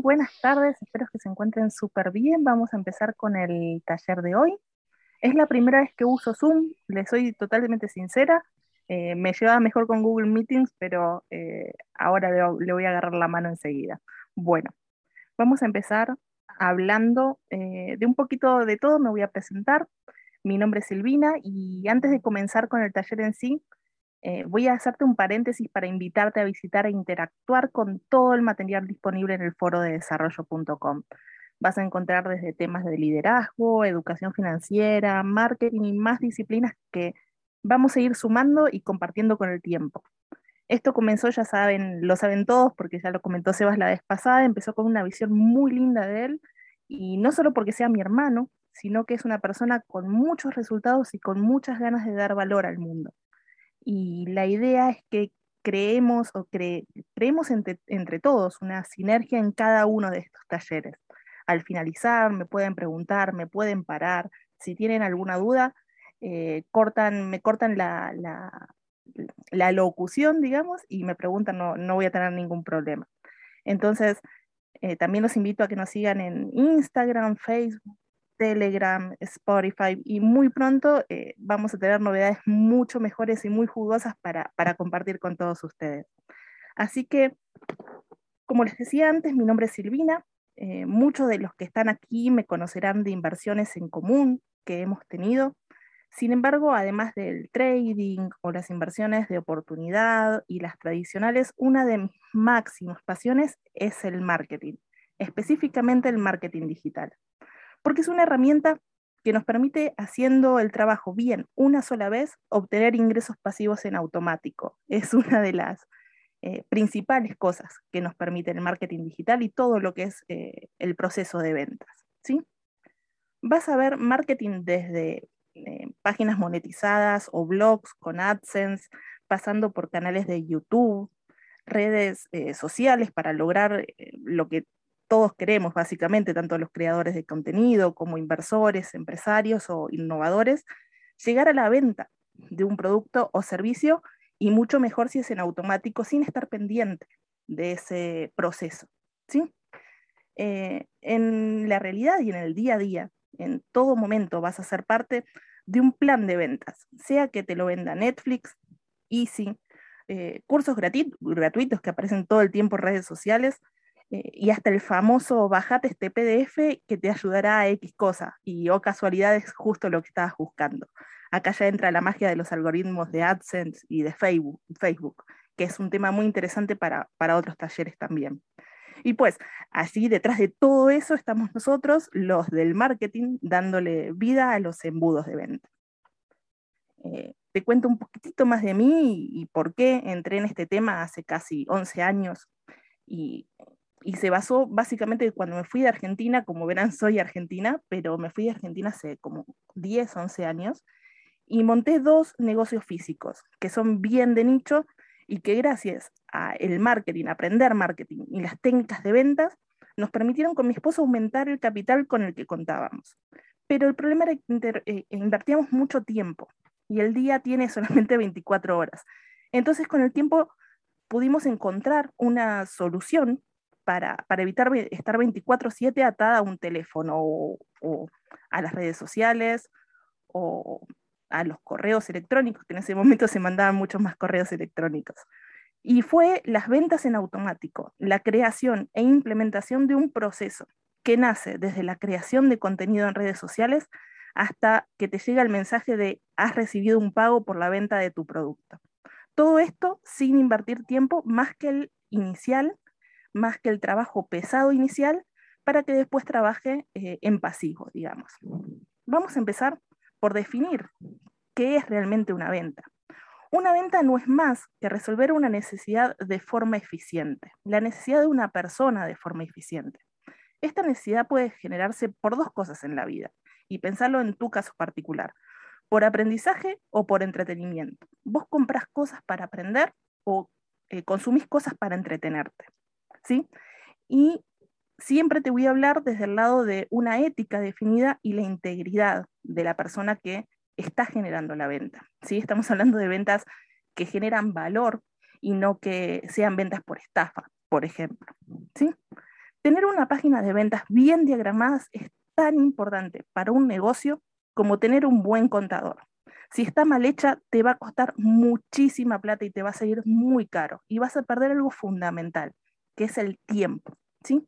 buenas tardes, espero que se encuentren súper bien. Vamos a empezar con el taller de hoy. Es la primera vez que uso Zoom, les soy totalmente sincera. Eh, me llevaba mejor con Google Meetings, pero eh, ahora le, voy a agarrar la mano enseguida. Bueno, vamos a empezar hablando eh, de un poquito de todo. Me voy a presentar. Mi nombre es Silvina y antes de comenzar con el taller en sí, eh, voy a hacerte un paréntesis para invitarte a visitar e interactuar con todo el material disponible en el foro de desarrollo.com. Vas a encontrar desde temas de liderazgo, educación financiera, marketing y más disciplinas que vamos a ir sumando y compartiendo con el tiempo. Esto comenzó, ya saben, lo saben todos porque ya lo comentó Sebas la vez pasada, empezó con una visión muy linda de él y no solo porque sea mi hermano, sino que es una persona con muchos resultados y con muchas ganas de dar valor al mundo y la idea es que creemos o creemos entre, todos una sinergia en cada uno de estos talleres. Al finalizar me pueden preguntar, me pueden parar, si tienen alguna duda, eh, cortan, me cortan la, locución, digamos, y me preguntan, no, no voy a tener ningún problema. Entonces, eh, también los invito a que nos sigan en Instagram, Facebook, Telegram, Spotify y muy pronto eh, vamos a tener novedades mucho mejores y muy jugosas para, compartir con todos ustedes. Así que, como les decía antes, mi nombre es Silvina. Eh, muchos de los que están aquí me conocerán de inversiones en común que hemos tenido. Sin embargo, además del trading o las inversiones de oportunidad y las tradicionales, una de mis máximas pasiones es el marketing, específicamente el marketing digital porque es una herramienta que nos permite, haciendo el trabajo bien una sola vez, obtener ingresos pasivos en automático. Es una de las eh, principales cosas que nos permite el marketing digital y todo lo que es eh, el proceso de ventas. ¿sí? Vas a ver marketing desde eh, páginas monetizadas o blogs con AdSense, pasando por canales de YouTube, redes sociales para lograr lo que todos queremos, básicamente, tanto los creadores de contenido como inversores, empresarios o innovadores, llegar a la venta de un producto o servicio y mucho mejor si es en automático, sin estar pendiente de ese proceso. ¿sí? Eh, en la realidad y en el día a día, en todo momento vas a ser parte de un plan de ventas, sea que te lo venda Netflix, Easy, eh, cursos gratuitos que aparecen todo el tiempo en redes sociales, eh, y hasta el famoso bajate este PDF que te ayudará a X cosa, y o oh, casualidad es justo lo que estabas buscando. Acá ya entra la magia de los algoritmos de AdSense y de Facebook, que es un tema muy interesante para, para otros talleres también. Y pues, así detrás de todo eso estamos nosotros, los del marketing, dándole vida a los embudos de venta. Eh, te cuento un poquitito más de mí y, y, por qué entré en este tema hace casi 11 años y y se basó básicamente cuando me fui de Argentina, como verán soy argentina, pero me fui de Argentina hace como 10, 11 años, y monté dos negocios físicos que son bien de nicho y que gracias al marketing, aprender marketing y las técnicas de ventas, nos permitieron con mi esposo aumentar el capital con el que contábamos. Pero el problema era que eh, invertíamos mucho tiempo y el día tiene solamente 24 horas. Entonces con el tiempo pudimos encontrar una solución para, evitar estar 24/7 atada a un teléfono o, a las redes sociales o a los correos electrónicos, que en ese momento se mandaban muchos más correos electrónicos. Y fue las ventas en automático, la creación e implementación de un proceso que nace desde la creación de contenido en redes sociales hasta que te llega el mensaje de has recibido un pago por la venta de tu producto. Todo esto sin invertir tiempo más que el inicial más que el trabajo pesado inicial para que después trabaje eh, en pasivo, digamos. Vamos a empezar por definir qué es realmente una venta. Una venta no es más que resolver una necesidad de forma eficiente, la necesidad de una persona de forma eficiente. Esta necesidad puede generarse por dos cosas en la vida, y pensarlo en tu caso particular, por aprendizaje o por entretenimiento. Vos compras cosas para aprender o eh, consumís cosas para entretenerte. ¿Sí? Y siempre te voy a hablar desde el lado de una ética definida y la integridad de la persona que está generando la venta, ¿sí? Estamos hablando de ventas que generan valor y no que sean ventas por estafa, por ejemplo, ¿sí? Tener una página de ventas bien diagramada es tan importante para un negocio como tener un buen contador. Si está mal hecha, te va a costar muchísima plata y te va a salir muy caro y vas a perder algo fundamental, que es el tiempo, ¿sí?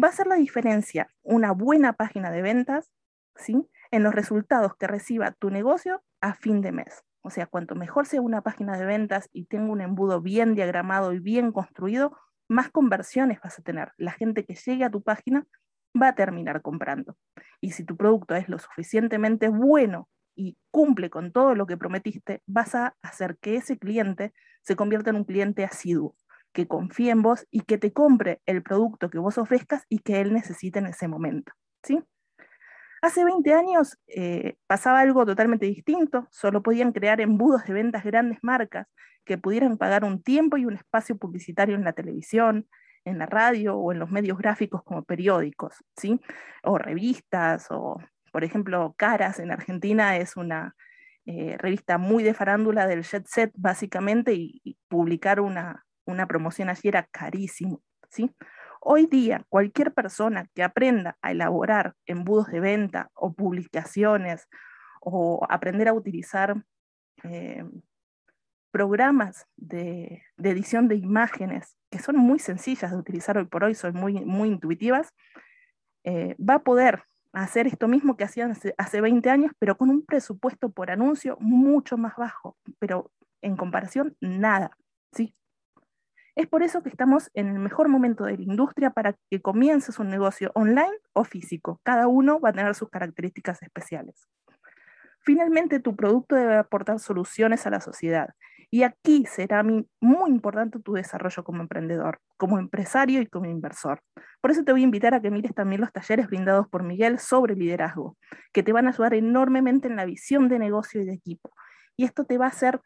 Va a ser la diferencia una buena página de ventas, ¿sí? En los resultados que reciba tu negocio a fin de mes. O sea, cuanto mejor sea una página de ventas y tenga un embudo bien diagramado y bien construido, más conversiones vas a tener. La gente que llegue a tu página va a terminar comprando. Y si tu producto es lo suficientemente bueno y cumple con todo lo que prometiste, vas a hacer que ese cliente se convierta en un cliente asiduo, que confíe en vos y que te compre el producto que vos ofrezcas y que él necesite en ese momento. ¿sí? Hace 20 años eh, pasaba algo totalmente distinto, solo podían crear embudos de ventas grandes marcas que pudieran pagar un tiempo y un espacio publicitario en la televisión, en la radio o en los medios gráficos como periódicos, ¿sí? O revistas, o por ejemplo, Caras en Argentina es una eh, revista muy de farándula del jet set básicamente y publicar una, una promoción allí era carísimo, ¿sí? Hoy día, cualquier persona que aprenda a elaborar embudos de venta o publicaciones o aprender a utilizar eh, programas de, edición de imágenes que son muy sencillas de utilizar hoy por hoy, son muy, muy intuitivas, eh, va a poder hacer esto mismo que hacían hace, hace 20 años, pero con un presupuesto por anuncio mucho más bajo, pero en comparación, nada. ¿sí? Es por eso que estamos en el mejor momento de la industria para que comiences un negocio online o físico. Cada uno va a tener sus características especiales. Finalmente, tu producto debe aportar soluciones a la sociedad. Y aquí será muy importante tu desarrollo como emprendedor, como empresario y como inversor. Por eso te voy a invitar a que mires también los talleres brindados por Miguel sobre liderazgo, que te van a ayudar enormemente en la visión de negocio y de equipo. Y esto te va a hacer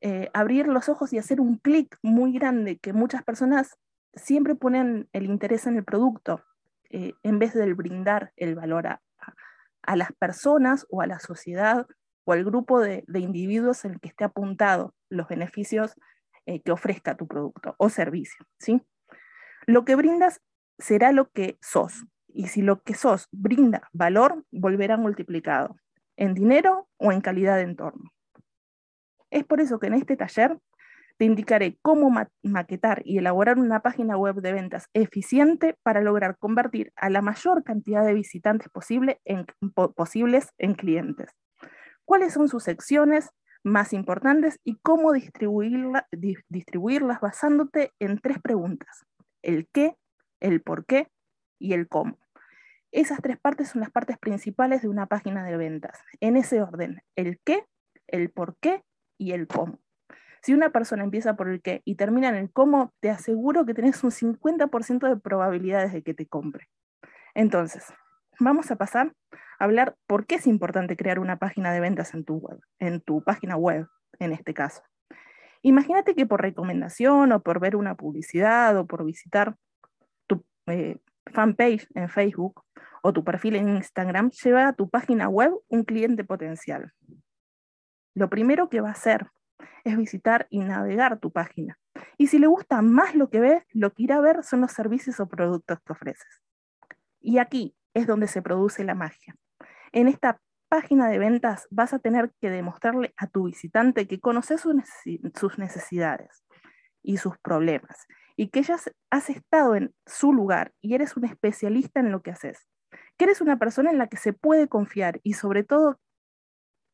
eh, abrir los ojos y hacer un clic muy grande, que muchas personas siempre ponen el interés en el producto eh, en vez del brindar el valor a, las personas o a la sociedad o al grupo de, individuos en el que esté apuntado los beneficios eh, que ofrezca tu producto o servicio. ¿sí? Lo que brindas será lo que sos. Y si lo que sos brinda valor, volverá multiplicado en dinero o en calidad de entorno. Es por eso que en este taller te indicaré cómo maquetar y elaborar una página web de ventas eficiente para lograr convertir a la mayor cantidad de visitantes posible en, posibles en clientes. ¿Cuáles son sus secciones más importantes y cómo distribuirlas basándote en tres preguntas? El qué, el por qué y el cómo. Esas tres partes son las partes principales de una página de ventas. En ese orden, el qué, el por qué y el cómo. Si una persona empieza por el qué y termina en el cómo, te aseguro que tenés un 50% de probabilidades de que te compre. Entonces, vamos a pasar a hablar por qué es importante crear una página de ventas en tu web, en tu página web, en este caso. Imagínate que por recomendación o por ver una publicidad o por visitar tu eh, fanpage en Facebook o tu perfil en Instagram, lleva a tu página web un cliente potencial lo primero que va a hacer es visitar y navegar tu página. Y si le gusta más lo que ve, lo que irá a ver son los servicios o productos que ofreces. Y aquí es donde se produce la magia. En esta página de ventas vas a tener que demostrarle a tu visitante que conoces sus necesidades y sus problemas y que ya has estado en su lugar y eres un especialista en lo que haces, que eres una persona en la que se puede confiar y sobre todo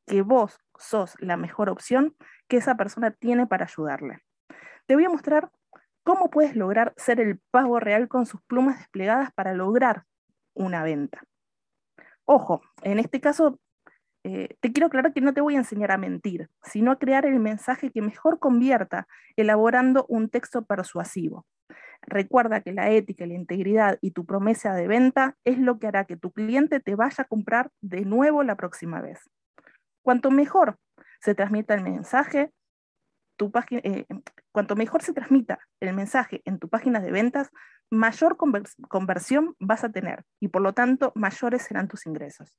que vos sos la mejor opción que esa persona tiene para ayudarle. Te voy a mostrar cómo puedes lograr ser el pago real con sus plumas desplegadas para lograr una venta. Ojo, en este caso eh, te quiero aclarar que no te voy a enseñar a mentir, sino a crear el mensaje que mejor convierta elaborando un texto persuasivo. Recuerda que la ética, la integridad y tu promesa de venta es lo que hará que tu cliente te vaya a comprar de nuevo la próxima vez. Cuanto mejor se transmita el mensaje, eh, cuanto mejor se transmita el mensaje en tu página de ventas, mayor conversión vas a tener y por lo tanto mayores serán tus ingresos.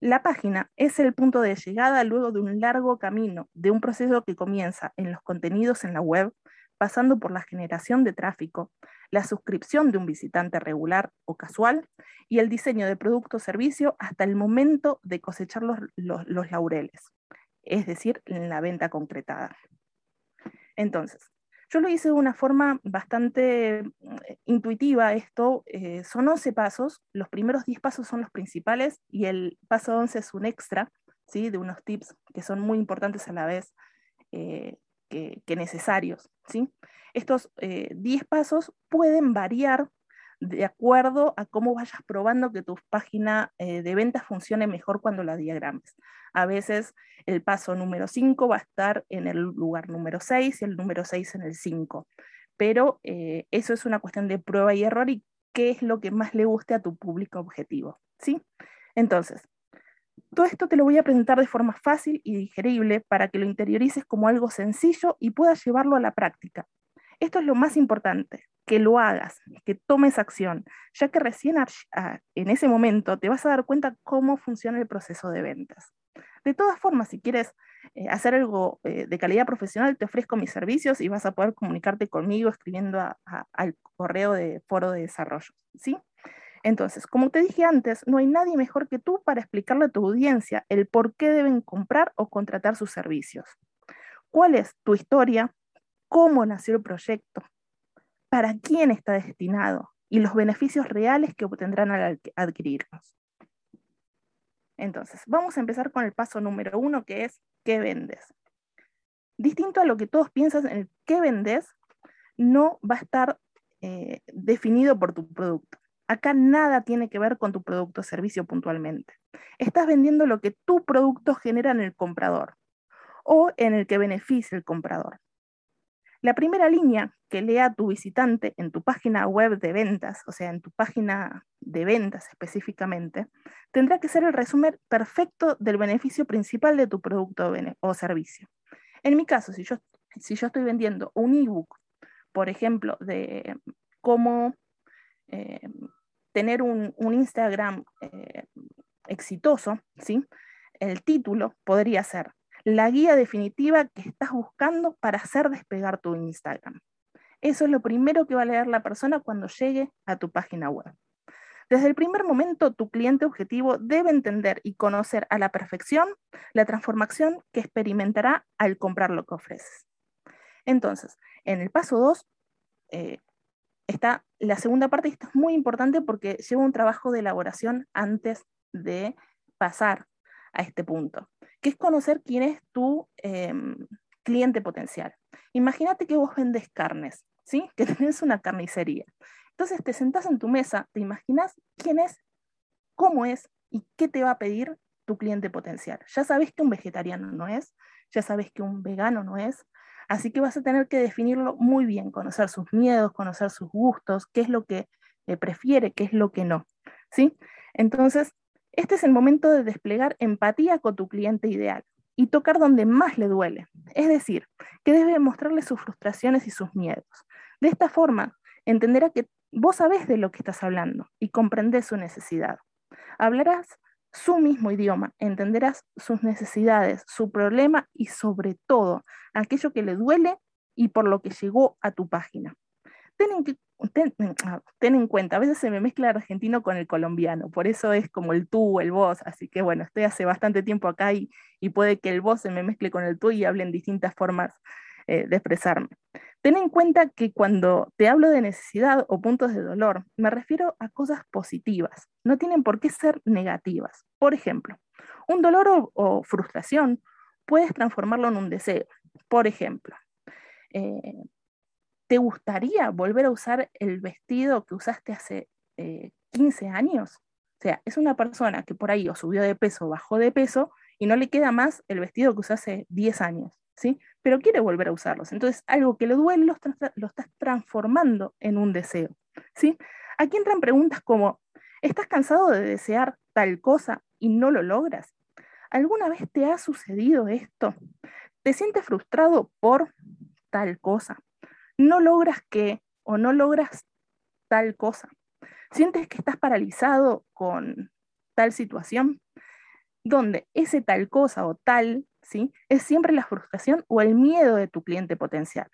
La página es el punto de llegada luego de un largo camino, de un proceso que comienza en los contenidos en la web, pasando por la generación de tráfico, la suscripción de un visitante regular o casual y el diseño de producto o servicio hasta el momento de cosechar los, laureles, es decir, la venta concretada. Entonces, yo lo hice de una forma bastante eh, intuitiva esto, eh, son 11 pasos, los primeros 10 pasos son los principales y el paso 11 es un extra, ¿sí? de unos tips que son muy importantes a la vez eh, que, necesarios. ¿sí? Estos 10 pasos pueden variar de acuerdo a cómo vayas probando que tu página eh, de ventas funcione mejor cuando la diagrames. A veces el paso número 5 va a estar en el lugar número 6 y el número 6 en el 5. Pero eh, eso es una cuestión de prueba y error y qué es lo que más le guste a tu público objetivo. ¿sí? Entonces, todo esto te lo voy a presentar de forma fácil y digerible para que lo interiorices como algo sencillo y puedas llevarlo a la práctica. Esto es lo más importante, que lo hagas, que tomes acción, ya que recién en ese momento te vas a dar cuenta cómo funciona el proceso de ventas. De todas formas, si quieres eh, hacer algo eh, de calidad profesional, te ofrezco mis servicios y vas a poder comunicarte conmigo escribiendo al correo de foro de desarrollo. ¿sí? Entonces, como te dije antes, no hay nadie mejor que tú para explicarle a tu audiencia el por qué deben comprar o contratar sus servicios. ¿Cuál es tu historia? ¿Cómo nació el proyecto? para quién está destinado y los beneficios reales que obtendrán al adquirirlos. Entonces, vamos a empezar con el paso número uno, que es ¿qué vendes? Distinto a lo que todos piensan en el qué vendes, no va a estar eh, definido por tu producto. Acá nada tiene que ver con tu producto o servicio puntualmente. Estás vendiendo lo que tu producto genera en el comprador o en el que beneficia el comprador. La primera línea que lea tu visitante en tu página web de ventas, o sea, en tu página de ventas específicamente, tendrá que ser el resumen perfecto del beneficio principal de tu producto o servicio. En mi caso, si yo, si yo estoy vendiendo un ebook, por ejemplo, de cómo eh, tener un, Instagram eh, exitoso, ¿sí? el título podría ser la guía definitiva que estás buscando para hacer despegar tu Instagram. Eso es lo primero que va a leer la persona cuando llegue a tu página web. Desde el primer momento, tu cliente objetivo debe entender y conocer a la perfección la transformación que experimentará al comprar lo que ofreces. Entonces, en el paso 2 eh, está la segunda parte esto es muy importante porque lleva un trabajo de elaboración antes de pasar a este punto que es conocer quién es tu em, cliente potencial. Imagínate que vos vendes carnes, ¿sí? Que tenés una carnicería. Entonces te sentás en tu mesa, te imaginas quién es, cómo es y qué te va a pedir tu cliente potencial. Ya sabes que un vegetariano no es, ya sabes que un vegano no es, así que vas a tener que definirlo muy bien, conocer sus miedos, conocer sus gustos, qué es lo que eh, prefiere, qué es lo que no, ¿sí? Entonces, este es el momento de desplegar empatía con tu cliente ideal y tocar donde más le duele, es decir, que debe mostrarle sus frustraciones y sus miedos. De esta forma, entenderá que vos sabés de lo que estás hablando y comprendés su necesidad. Hablarás su mismo idioma, entenderás sus necesidades, su problema y sobre todo aquello que le duele y por lo que llegó a tu página. Ten en, Ah, ten, en cuenta, a veces se me mezcla el argentino con el colombiano, por eso es como el tú, el vos, así que bueno, estoy hace bastante tiempo acá y, puede que el vos se me mezcle con el tú y hable en distintas formas eh, de expresarme. Ten en cuenta que cuando te hablo de necesidad o puntos de dolor, me refiero a cosas positivas, no tienen por qué ser negativas. Por ejemplo, un dolor o, frustración puedes transformarlo en un deseo. Por ejemplo, eh, ¿Te gustaría volver a usar el vestido que usaste hace 15 eh, años? O sea, es una persona que por ahí o subió de peso o bajó de peso y no le queda más el vestido que usó hace 10 años, ¿sí? Pero quiere volver a usarlos. Entonces, algo que le duele lo, lo estás transformando en un deseo, ¿sí? Aquí entran preguntas como, ¿estás cansado de desear tal cosa y no lo logras? ¿Alguna vez te ha sucedido esto? ¿Te sientes frustrado por tal cosa? no logras que o no logras tal cosa. Sientes que estás paralizado con tal situación, donde ese tal cosa o tal, ¿sí? Es siempre la frustración o el miedo de tu cliente potencial.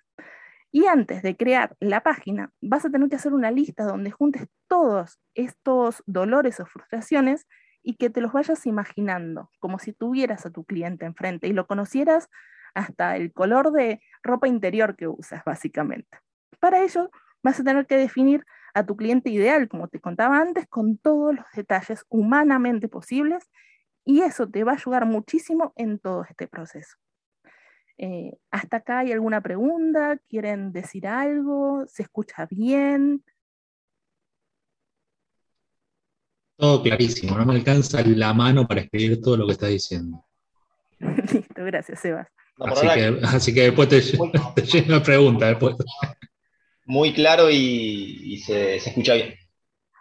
Y antes de crear la página, vas a tener que hacer una lista donde juntes todos estos dolores o frustraciones y que te los vayas imaginando, como si tuvieras a tu cliente enfrente y lo conocieras hasta el color de ropa interior que usas, básicamente. Para ello, vas a tener que definir a tu cliente ideal, como te contaba antes, con todos los detalles humanamente posibles y eso te va a ayudar muchísimo en todo este proceso. Eh, ¿Hasta acá hay alguna pregunta? ¿Quieren decir algo? ¿Se escucha bien? Todo clarísimo, no me alcanza la mano para escribir todo lo que está diciendo. Listo, gracias, Sebas. así, que, después te, te la pregunta. Después. Muy claro y, se, escucha bien.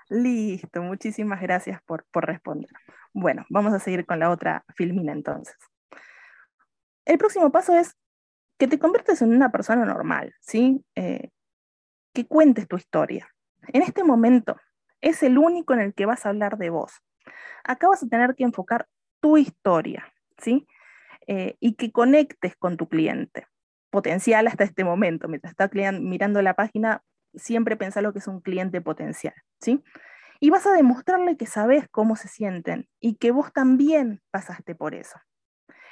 Listo, muchísimas gracias por, por responder. Bueno, vamos a seguir con la otra filmina entonces. El próximo paso es que te conviertes en una persona normal, ¿sí? Eh, que cuentes tu historia. En este momento es el único en el que vas a hablar de vos. Acá vas a tener que enfocar tu historia, ¿sí? Eh, y que conectes con tu cliente potencial hasta este momento. Mientras estás mirando la página, siempre pensá lo que es un cliente potencial, ¿sí? Y vas a demostrarle que sabes cómo se sienten y que vos también pasaste por eso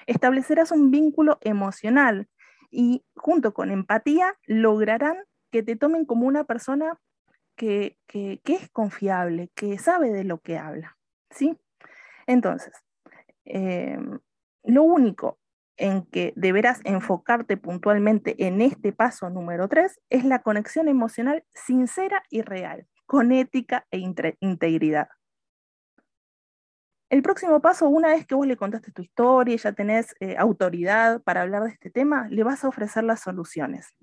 establecerás un vínculo emocional y junto con empatía lograrán que te tomen como una persona que, es confiable, que sabe de lo que habla. ¿sí? Entonces, em, lo único en que deberás enfocarte puntualmente en este paso número 3 es la conexión emocional sincera y real, con ética e integridad. El próximo paso, una vez que vos le contaste tu historia ya tenés eh, autoridad para hablar de este tema, le vas a ofrecer las soluciones.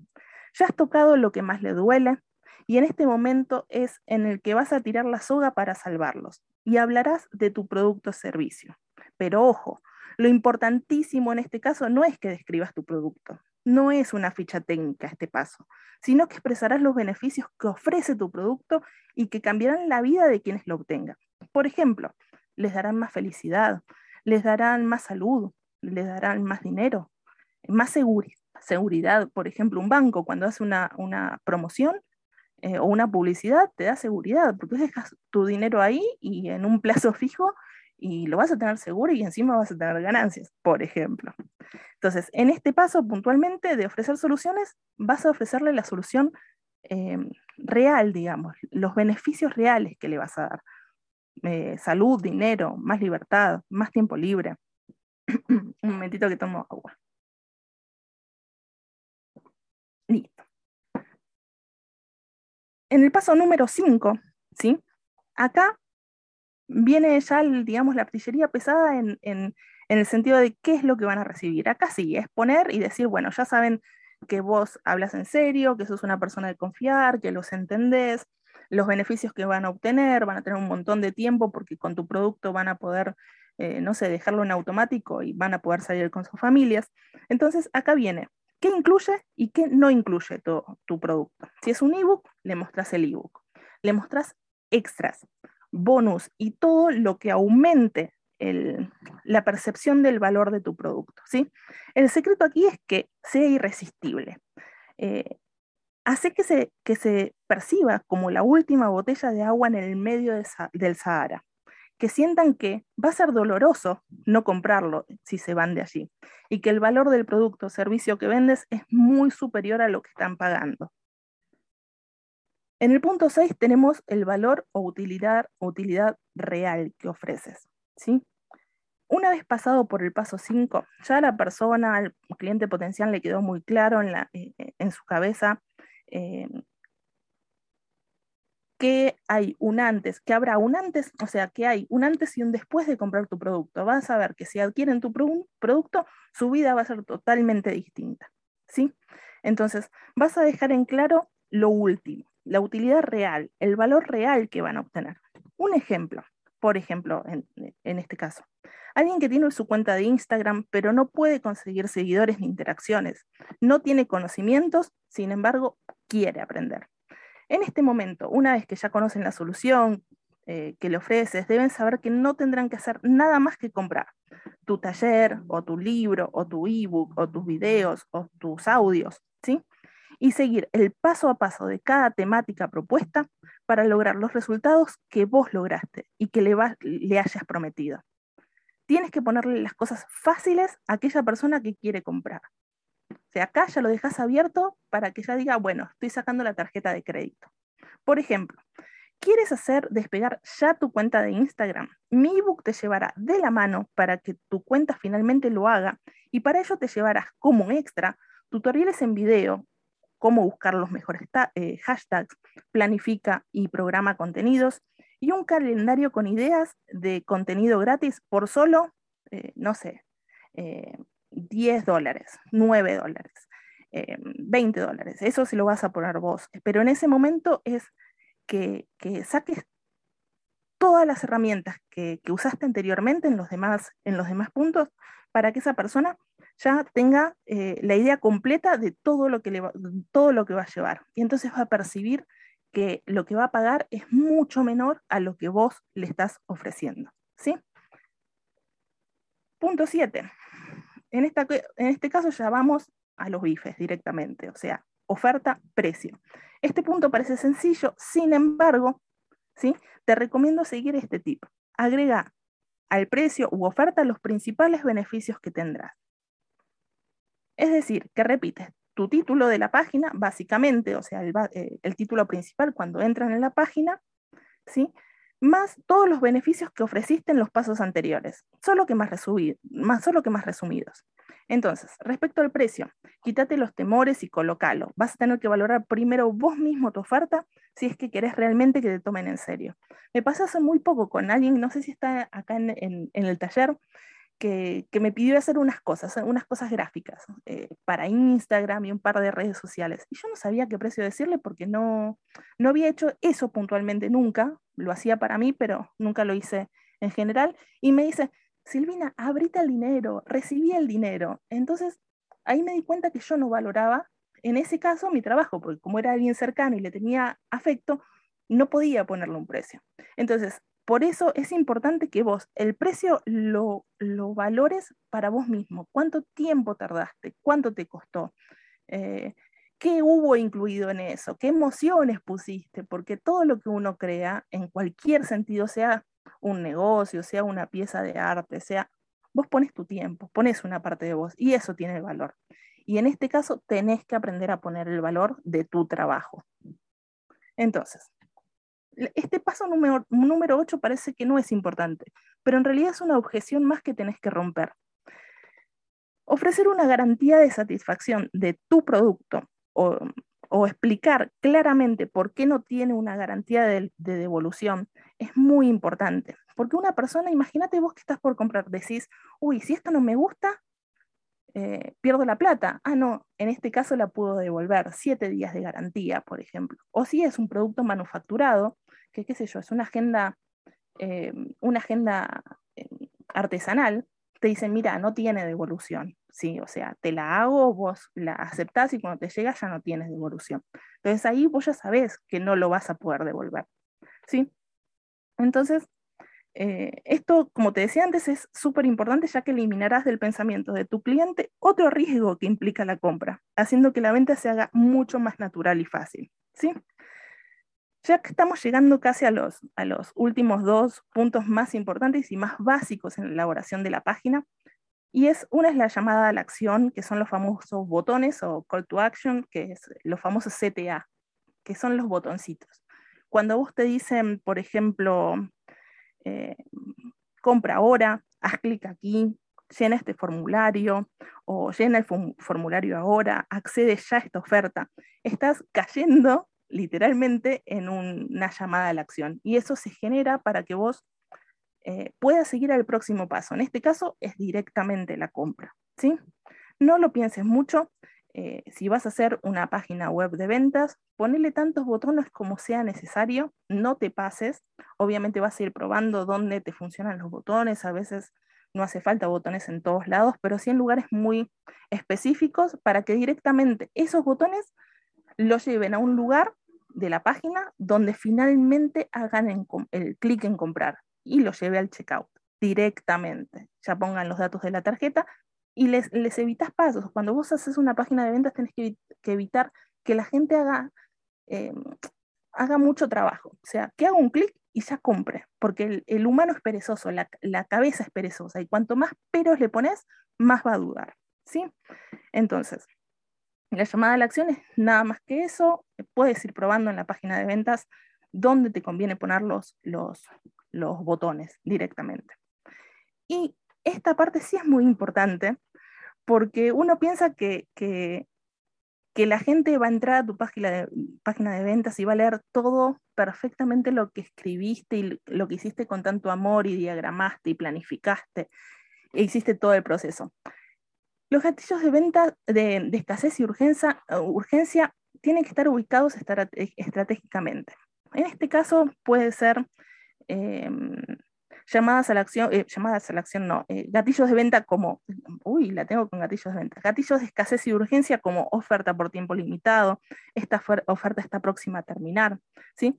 Ya has tocado lo que más le duele y en este momento es en el que vas a tirar la soga para salvarlos y hablarás de tu producto o servicio. Pero ojo, lo importantísimo en este caso no es que describas tu producto, no es una ficha técnica este paso, sino que expresarás los beneficios que ofrece tu producto y que cambiarán la vida de quienes lo obtengan. Por ejemplo, les darán más felicidad, les darán más salud, les darán más dinero, más seguridad. Por ejemplo, un banco cuando hace una, promoción eh, o una publicidad te da seguridad, porque dejas tu dinero ahí y en un plazo fijo y lo vas a tener seguro y encima vas a tener ganancias, por ejemplo. Entonces, en este paso puntualmente de ofrecer soluciones, vas a ofrecerle la solución eh, real, digamos, los beneficios reales que le vas a dar. Eh, salud, dinero, más libertad, más tiempo libre. Un momentito que tomo agua. Listo. En el paso número 5, ¿sí? Acá viene ya, digamos, la artillería pesada en, en, el sentido de qué es lo que van a recibir. Acá sí, es poner y decir, bueno, ya saben que vos hablas en serio, que sos una persona de confiar, que los entendés, los beneficios que van a obtener, van a tener un montón de tiempo porque con tu producto van a poder, eh, no sé, dejarlo en automático y van a poder salir con sus familias. Entonces, acá viene, ¿qué incluye y qué no incluye tu, tu producto? Si es un ebook, le mostrás el ebook. Le mostrás extras, bonus y todo lo que aumente la percepción del valor de tu producto. ¿sí? El secreto aquí es que sea irresistible. Eh, hace que se, que se perciba como la última botella de agua en el medio del Sahara, que sientan que va a ser doloroso no comprarlo si se van de allí, y que el valor del producto o servicio que vendes es muy superior a lo que están pagando. En el punto 6 tenemos el valor o utilidad, utilidad real que ofreces. ¿sí? Una vez pasado por el paso 5, ya la persona, al cliente potencial le quedó muy claro en, la, eh, en su cabeza eh, que hay un antes, que habrá un antes, o sea, que hay un antes y un después de comprar tu producto. Vas a ver que si adquieren tu producto, su vida va a ser totalmente distinta. ¿sí? Entonces, vas a dejar en claro lo último, la utilidad real, el valor real que van a obtener. Un ejemplo, por ejemplo, en, en este caso. Alguien que tiene su cuenta de Instagram, pero no puede conseguir seguidores ni interacciones. No tiene conocimientos, sin embargo, quiere aprender. En este momento, una vez que ya conocen la solución eh, que le ofreces, deben saber que no tendrán que hacer nada más que comprar tu taller o tu libro o tu ebook o tus videos o tus audios, ¿sí? Y seguir el paso a paso de cada temática propuesta para lograr los resultados que vos lograste y que le, le hayas prometido. Tienes que ponerle las cosas fáciles a aquella persona que quiere comprar. O sea, acá ya lo dejas abierto para que ya diga, bueno, estoy sacando la tarjeta de crédito. Por ejemplo, ¿quieres hacer despegar ya tu cuenta de Instagram? Mi ebook te llevará de la mano para que tu cuenta finalmente lo haga y para ello te llevarás como extra tutoriales en video, cómo buscar los mejores eh, hashtags, planifica y programa contenidos y un calendario con ideas de contenido gratis por solo, eh, no sé, 10 eh, dólares, 9 dólares. 20 dólares, eso sí lo vas a poner vos, pero en ese momento es que, saques todas las herramientas que, usaste anteriormente en los, demás, en los demás puntos para que esa persona ya tenga eh, la idea completa de todo lo, que va, todo lo que va a llevar. Y entonces va a percibir que lo que va a pagar es mucho menor a lo que vos le estás ofreciendo. ¿sí? Punto 7. En, en este caso ya vamos a los bifes directamente, o sea, oferta, precio. Este punto parece sencillo, sin embargo, ¿sí? te recomiendo seguir este tip. Agrega al precio u oferta los principales beneficios que tendrás. Es decir, que repites tu título de la página, básicamente, o sea, el, eh, título principal cuando entran en la página, ¿sí? más todos los beneficios que ofreciste en los pasos anteriores, solo que más, más, solo que más resumidos. Entonces, respecto al precio, quítate los temores y colócalo. Vas a tener que valorar primero vos mismo tu oferta si es que querés realmente que te tomen en serio. Me pasó hace muy poco con alguien, no sé si está acá en, el taller, que, me pidió hacer unas cosas, unas cosas gráficas eh, para Instagram y un par de redes sociales. Y yo no sabía qué precio decirle porque no, no había hecho eso puntualmente nunca. Lo hacía para mí, pero nunca lo hice en general. Y me dice, Silvina, abrita el dinero, recibí el dinero. Entonces, ahí me di cuenta que yo no valoraba, en ese caso, mi trabajo, porque como era alguien cercano y le tenía afecto, no podía ponerle un precio. Entonces, por eso es importante que vos el precio lo, valores para vos mismo. ¿Cuánto tiempo tardaste? ¿Cuánto te costó? Eh, ¿Qué hubo incluido en eso? ¿Qué emociones pusiste? Porque todo lo que uno crea, en cualquier sentido, sea un negocio, sea una pieza de arte, sea, vos pones tu tiempo, pones una parte de vos y eso tiene valor. Y en este caso tenés que aprender a poner el valor de tu trabajo. Entonces, este paso número, número 8 parece que no es importante, pero en realidad es una objeción más que tenés que romper. Ofrecer una garantía de satisfacción de tu producto o, explicar claramente por qué no tiene una garantía de devolución es muy importante. Porque una persona, imagínate vos que estás por comprar, decís, uy, si esto no me gusta, eh, pierdo la plata. Ah, no, en este caso la puedo devolver, siete días de garantía, por ejemplo. O si es un producto manufacturado, que qué sé yo, es una agenda, eh, una agenda eh, artesanal, te dicen, mira, no tiene devolución. Sí, o sea, te la hago, vos la aceptás y cuando te llega ya no tienes devolución. Entonces ahí vos ya sabés que no lo vas a poder devolver. ¿sí? Entonces, eh, esto, como te decía antes, es súper importante ya que eliminarás del pensamiento de tu cliente otro riesgo que implica la compra, haciendo que la venta se haga mucho más natural y fácil. ¿sí? Ya que estamos llegando casi a los, a los últimos dos puntos más importantes y más básicos en la elaboración de la página, y es una es la llamada a la acción, que son los famosos botones o call to action, que es los famosos CTA, que son los botoncitos. Cuando vos te dicen, por ejemplo, eh, compra ahora, haz clic aquí, llena este formulario o llena el formulario ahora, accede ya a esta oferta, estás cayendo literalmente en una llamada a la acción y eso se genera para que vos eh, puedas seguir al próximo paso. En este caso es directamente la compra. ¿sí? No lo pienses mucho, eh, si vas a hacer una página web de ventas, ponele tantos botones como sea necesario, no te pases. Obviamente vas a ir probando dónde te funcionan los botones, a veces no hace falta botones en todos lados, pero sí en lugares muy específicos para que directamente esos botones los lleven a un lugar de la página donde finalmente hagan el clic en comprar y lo lleve al checkout directamente. Ya pongan los datos de la tarjeta y les, evitas pasos. Cuando vos haces una página de ventas tenés que, evitar que la gente haga, eh, haga mucho trabajo. O sea, que haga un clic y ya compre, porque el, humano es perezoso, la, la, cabeza es perezosa, y cuanto más peros le pones, más va a dudar. ¿sí? Entonces, la llamada a la acción es nada más que eso, puedes ir probando en la página de ventas dónde te conviene poner los, los, los botones directamente. Y esta parte sí es muy importante porque uno piensa que, que, la gente va a entrar a tu página de, página de ventas y va a leer todo perfectamente lo que escribiste y lo que hiciste con tanto amor y diagramaste y planificaste e hiciste todo el proceso. Los gatillos de venta de, escasez y urgencia, urgencia tienen que estar ubicados estratégicamente. En este caso puede ser em, llamadas a la acción, eh, llamadas a la acción no, eh, gatillos de venta como, uy, la tengo con gatillos de venta, gatillos de escasez y urgencia como oferta por tiempo limitado, esta oferta está próxima a terminar, ¿sí?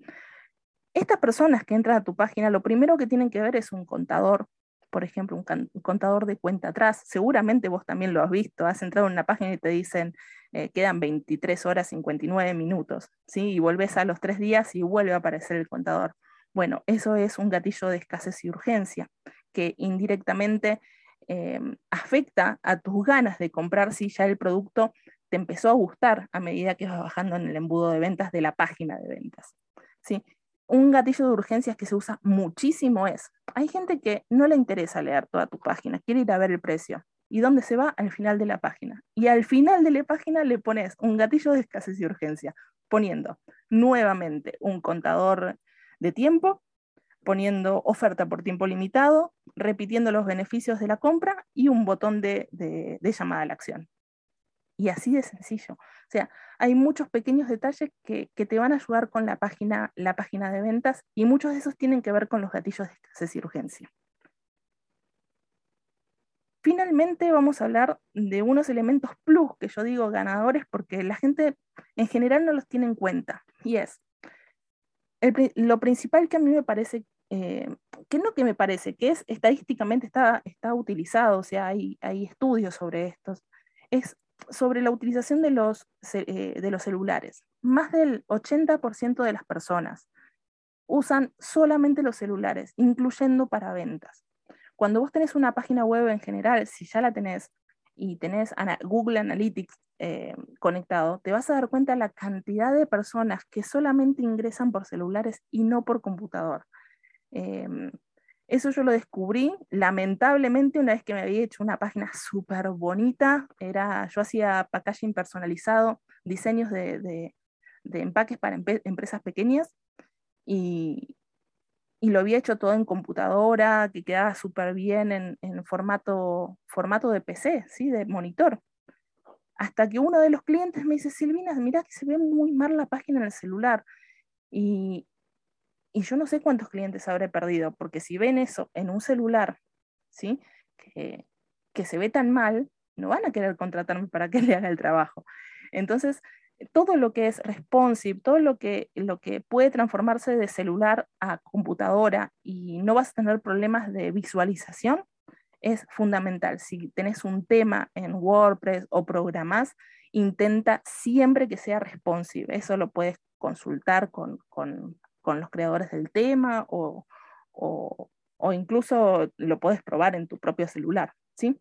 Estas personas que entran a tu página, lo primero que tienen que ver es un contador, por ejemplo, un, contador de cuenta atrás. Seguramente vos también lo has visto, has entrado en una página y te dicen, eh, quedan 23 horas 59 minutos, ¿sí? Y volvés a los tres días y vuelve a aparecer el contador. Bueno, eso es un gatillo de escasez y urgencia que indirectamente em, afecta a tus ganas de comprar si ya el producto te empezó a gustar a medida que vas bajando en el embudo de ventas de la página de ventas. ¿sí? Un gatillo de urgencias que se usa muchísimo es, hay gente que no le interesa leer toda tu página, quiere ir a ver el precio. ¿Y dónde se va? Al final de la página. Y al final de la página le pones un gatillo de escasez y urgencia, poniendo nuevamente un contador de tiempo, poniendo oferta por tiempo limitado, repitiendo los beneficios de la compra y un botón de, llamada a la acción. Y así de sencillo. O sea, hay muchos pequeños detalles que, te van a ayudar con la página, la página de ventas y muchos de esos tienen que ver con los gatillos de escasez urgencia. Finalmente vamos a hablar de unos elementos plus que yo digo ganadores porque la gente en general no los tiene en cuenta. Y es lo principal que a mí me parece, eh, que no que me parece, que es estadísticamente está, está utilizado, o sea, hay, hay estudios sobre estos, es sobre la utilización de los, eh, de los celulares. Más del 80% de las personas usan solamente los celulares, incluyendo para ventas. Cuando vos tenés una página web en general, si ya la tenés y tenés Google Analytics eh, conectado, te vas a dar cuenta la cantidad de personas que solamente ingresan por celulares y no por computador. Em, eso yo lo descubrí, lamentablemente, una vez que me había hecho una página súper bonita, era, yo hacía packaging personalizado, diseños de, empaques para empresas pequeñas, y, y, lo había hecho todo en computadora, que quedaba súper bien en, en, formato, formato de PC, ¿sí? de monitor. Hasta que uno de los clientes me dice, Silvina, mira que se ve muy mal la página en el celular. Y, yo no sé cuántos clientes habré perdido, porque si ven eso en un celular, ¿sí? Que, se ve tan mal, no van a querer contratarme para que le haga el trabajo. Entonces, todo lo que es responsive, todo lo que, lo que puede transformarse de celular a computadora y no vas a tener problemas de visualización, es fundamental. Si tenés un tema en WordPress o programas, intenta siempre que sea responsive. Eso lo puedes consultar con, los creadores del tema o, incluso lo puedes probar en tu propio celular. ¿sí?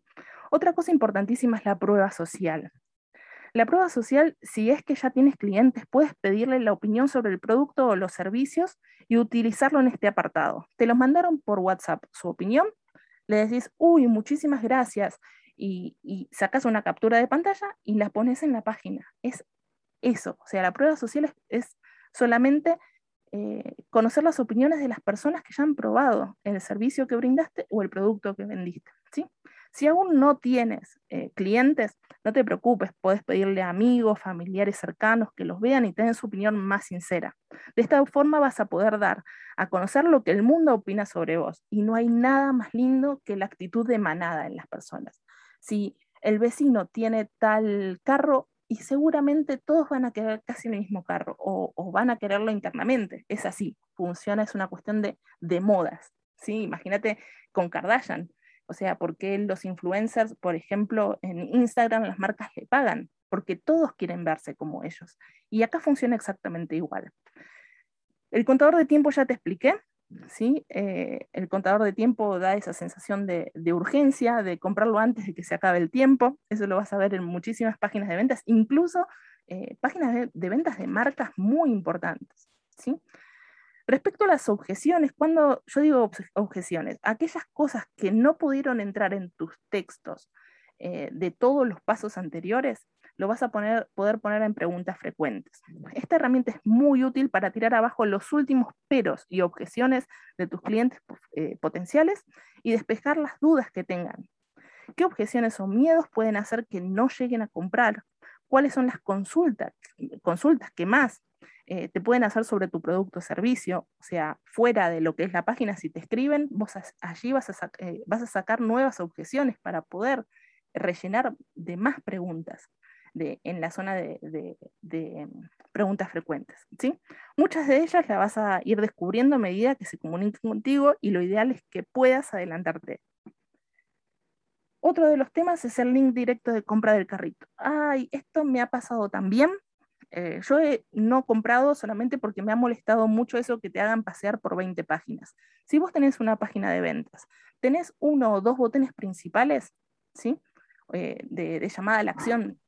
Otra cosa importantísima es la prueba social. La prueba social, si es que ya tienes clientes, puedes pedirle la opinión sobre el producto o los servicios y utilizarlo en este apartado. Te los mandaron por WhatsApp su opinión le decís, uy, muchísimas gracias, y, sacas una captura de pantalla y la pones en la página. Es eso, o sea, la prueba social es, solamente eh, conocer las opiniones de las personas que ya han probado el servicio que brindaste o el producto que vendiste. ¿sí? Si aún no tienes eh, clientes, no te preocupes, puedes pedirle a amigos, familiares cercanos que los vean y tengan su opinión más sincera. De esta forma vas a poder dar a conocer lo que el mundo opina sobre vos. Y no hay nada más lindo que la actitud de manada en las personas. Si el vecino tiene tal carro, y seguramente todos van a querer casi el mismo carro o, van a quererlo internamente. Es así, funciona, es una cuestión de, de modas. ¿sí? Imagínate con Kardashian. O sea, ¿por qué los influencers, por ejemplo, en Instagram las marcas le pagan? porque todos quieren verse como ellos. Y acá funciona exactamente igual. El contador de tiempo ya te expliqué, ¿sí? Eh, el contador de tiempo da esa sensación de, urgencia, de comprarlo antes de que se acabe el tiempo. Eso lo vas a ver en muchísimas páginas de ventas, incluso eh, páginas de, ventas de marcas muy importantes. ¿sí? Respecto a las objeciones, cuando yo digo objeciones, aquellas cosas que no pudieron entrar en tus textos eh, de todos los pasos anteriores, lo vas a poner, poder poner en preguntas frecuentes. Esta herramienta es muy útil para tirar abajo los últimos peros y objeciones de tus clientes eh, potenciales y despejar las dudas que tengan. ¿Qué objeciones o miedos pueden hacer que no lleguen a comprar? ¿Cuáles son las consultas, consultas que más eh, te pueden hacer sobre tu producto o servicio, o sea, fuera de lo que es la página, si te escriben, vos allí vas a, eh, vas a sacar nuevas objeciones para poder rellenar de más preguntas en la zona de, de, mm, preguntas frecuentes. ¿sí? Muchas de ellas las vas a ir descubriendo a medida que se comuniquen contigo y lo ideal es que puedas adelantarte. Otro de los temas es el link directo de compra del carrito. Ay, esto me ha pasado también eh, yo he no comprado solamente porque me ha molestado mucho eso que te hagan pasear por 20 páginas. Si vos tenés una página de ventas, tenés uno o dos botones principales, ¿sí? Eh, de, llamada a la acción,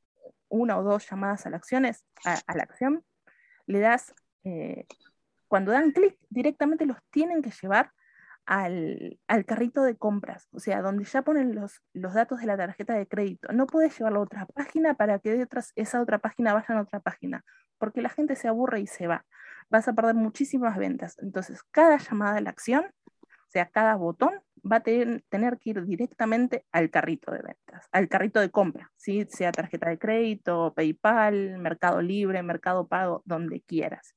una o dos llamadas a la, acciones, a, la acción, le das, eh, cuando dan clic, directamente los tienen que llevar al, carrito de compras, o sea, donde ya ponen los, los, datos de la tarjeta de crédito. No puedes llevarlo a otra página para que de esa otra página vaya a otra página, porque la gente se aburre y se va. Vas a perder muchísimas ventas. Entonces, cada llamada a la acción, o sea, cada botón, va a tener, que ir directamente al carrito de ventas, al carrito de compra, ¿sí? sea tarjeta de crédito, PayPal, Mercado Libre, Mercado Pago, donde quieras.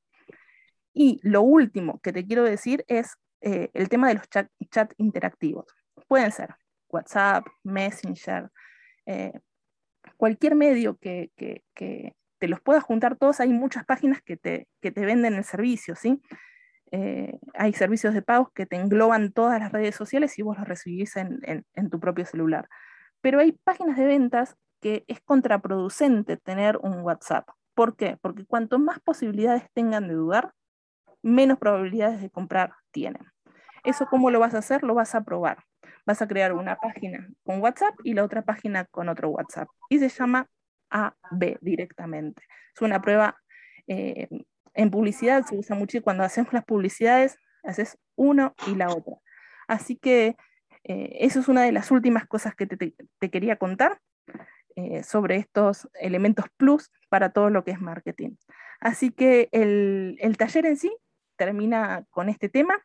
Y lo último que te quiero decir es eh, el tema de los chat, interactivos. Pueden ser WhatsApp, Messenger, eh, cualquier medio que, te los pueda juntar todos. Hay muchas páginas que te, te venden el servicio, ¿sí? Eh, hay servicios de pagos que te engloban todas las redes sociales y vos los recibís en, tu propio celular. Pero hay páginas de ventas que es contraproducente tener un WhatsApp. ¿Por qué? Porque cuanto más posibilidades tengan de dudar, menos probabilidades de comprar tienen. ¿Eso cómo lo vas a hacer? Lo vas a probar. Vas a crear una página con WhatsApp y la otra página con otro WhatsApp. Y se llama AB directamente. Es una prueba eh, en publicidad, se usa mucho y cuando hacemos las publicidades, haces uno y la otra. Así que eh, eso es una de las últimas cosas que te, quería contar eh, sobre estos elementos plus para todo lo que es marketing. Así que el, el taller en sí termina con este tema.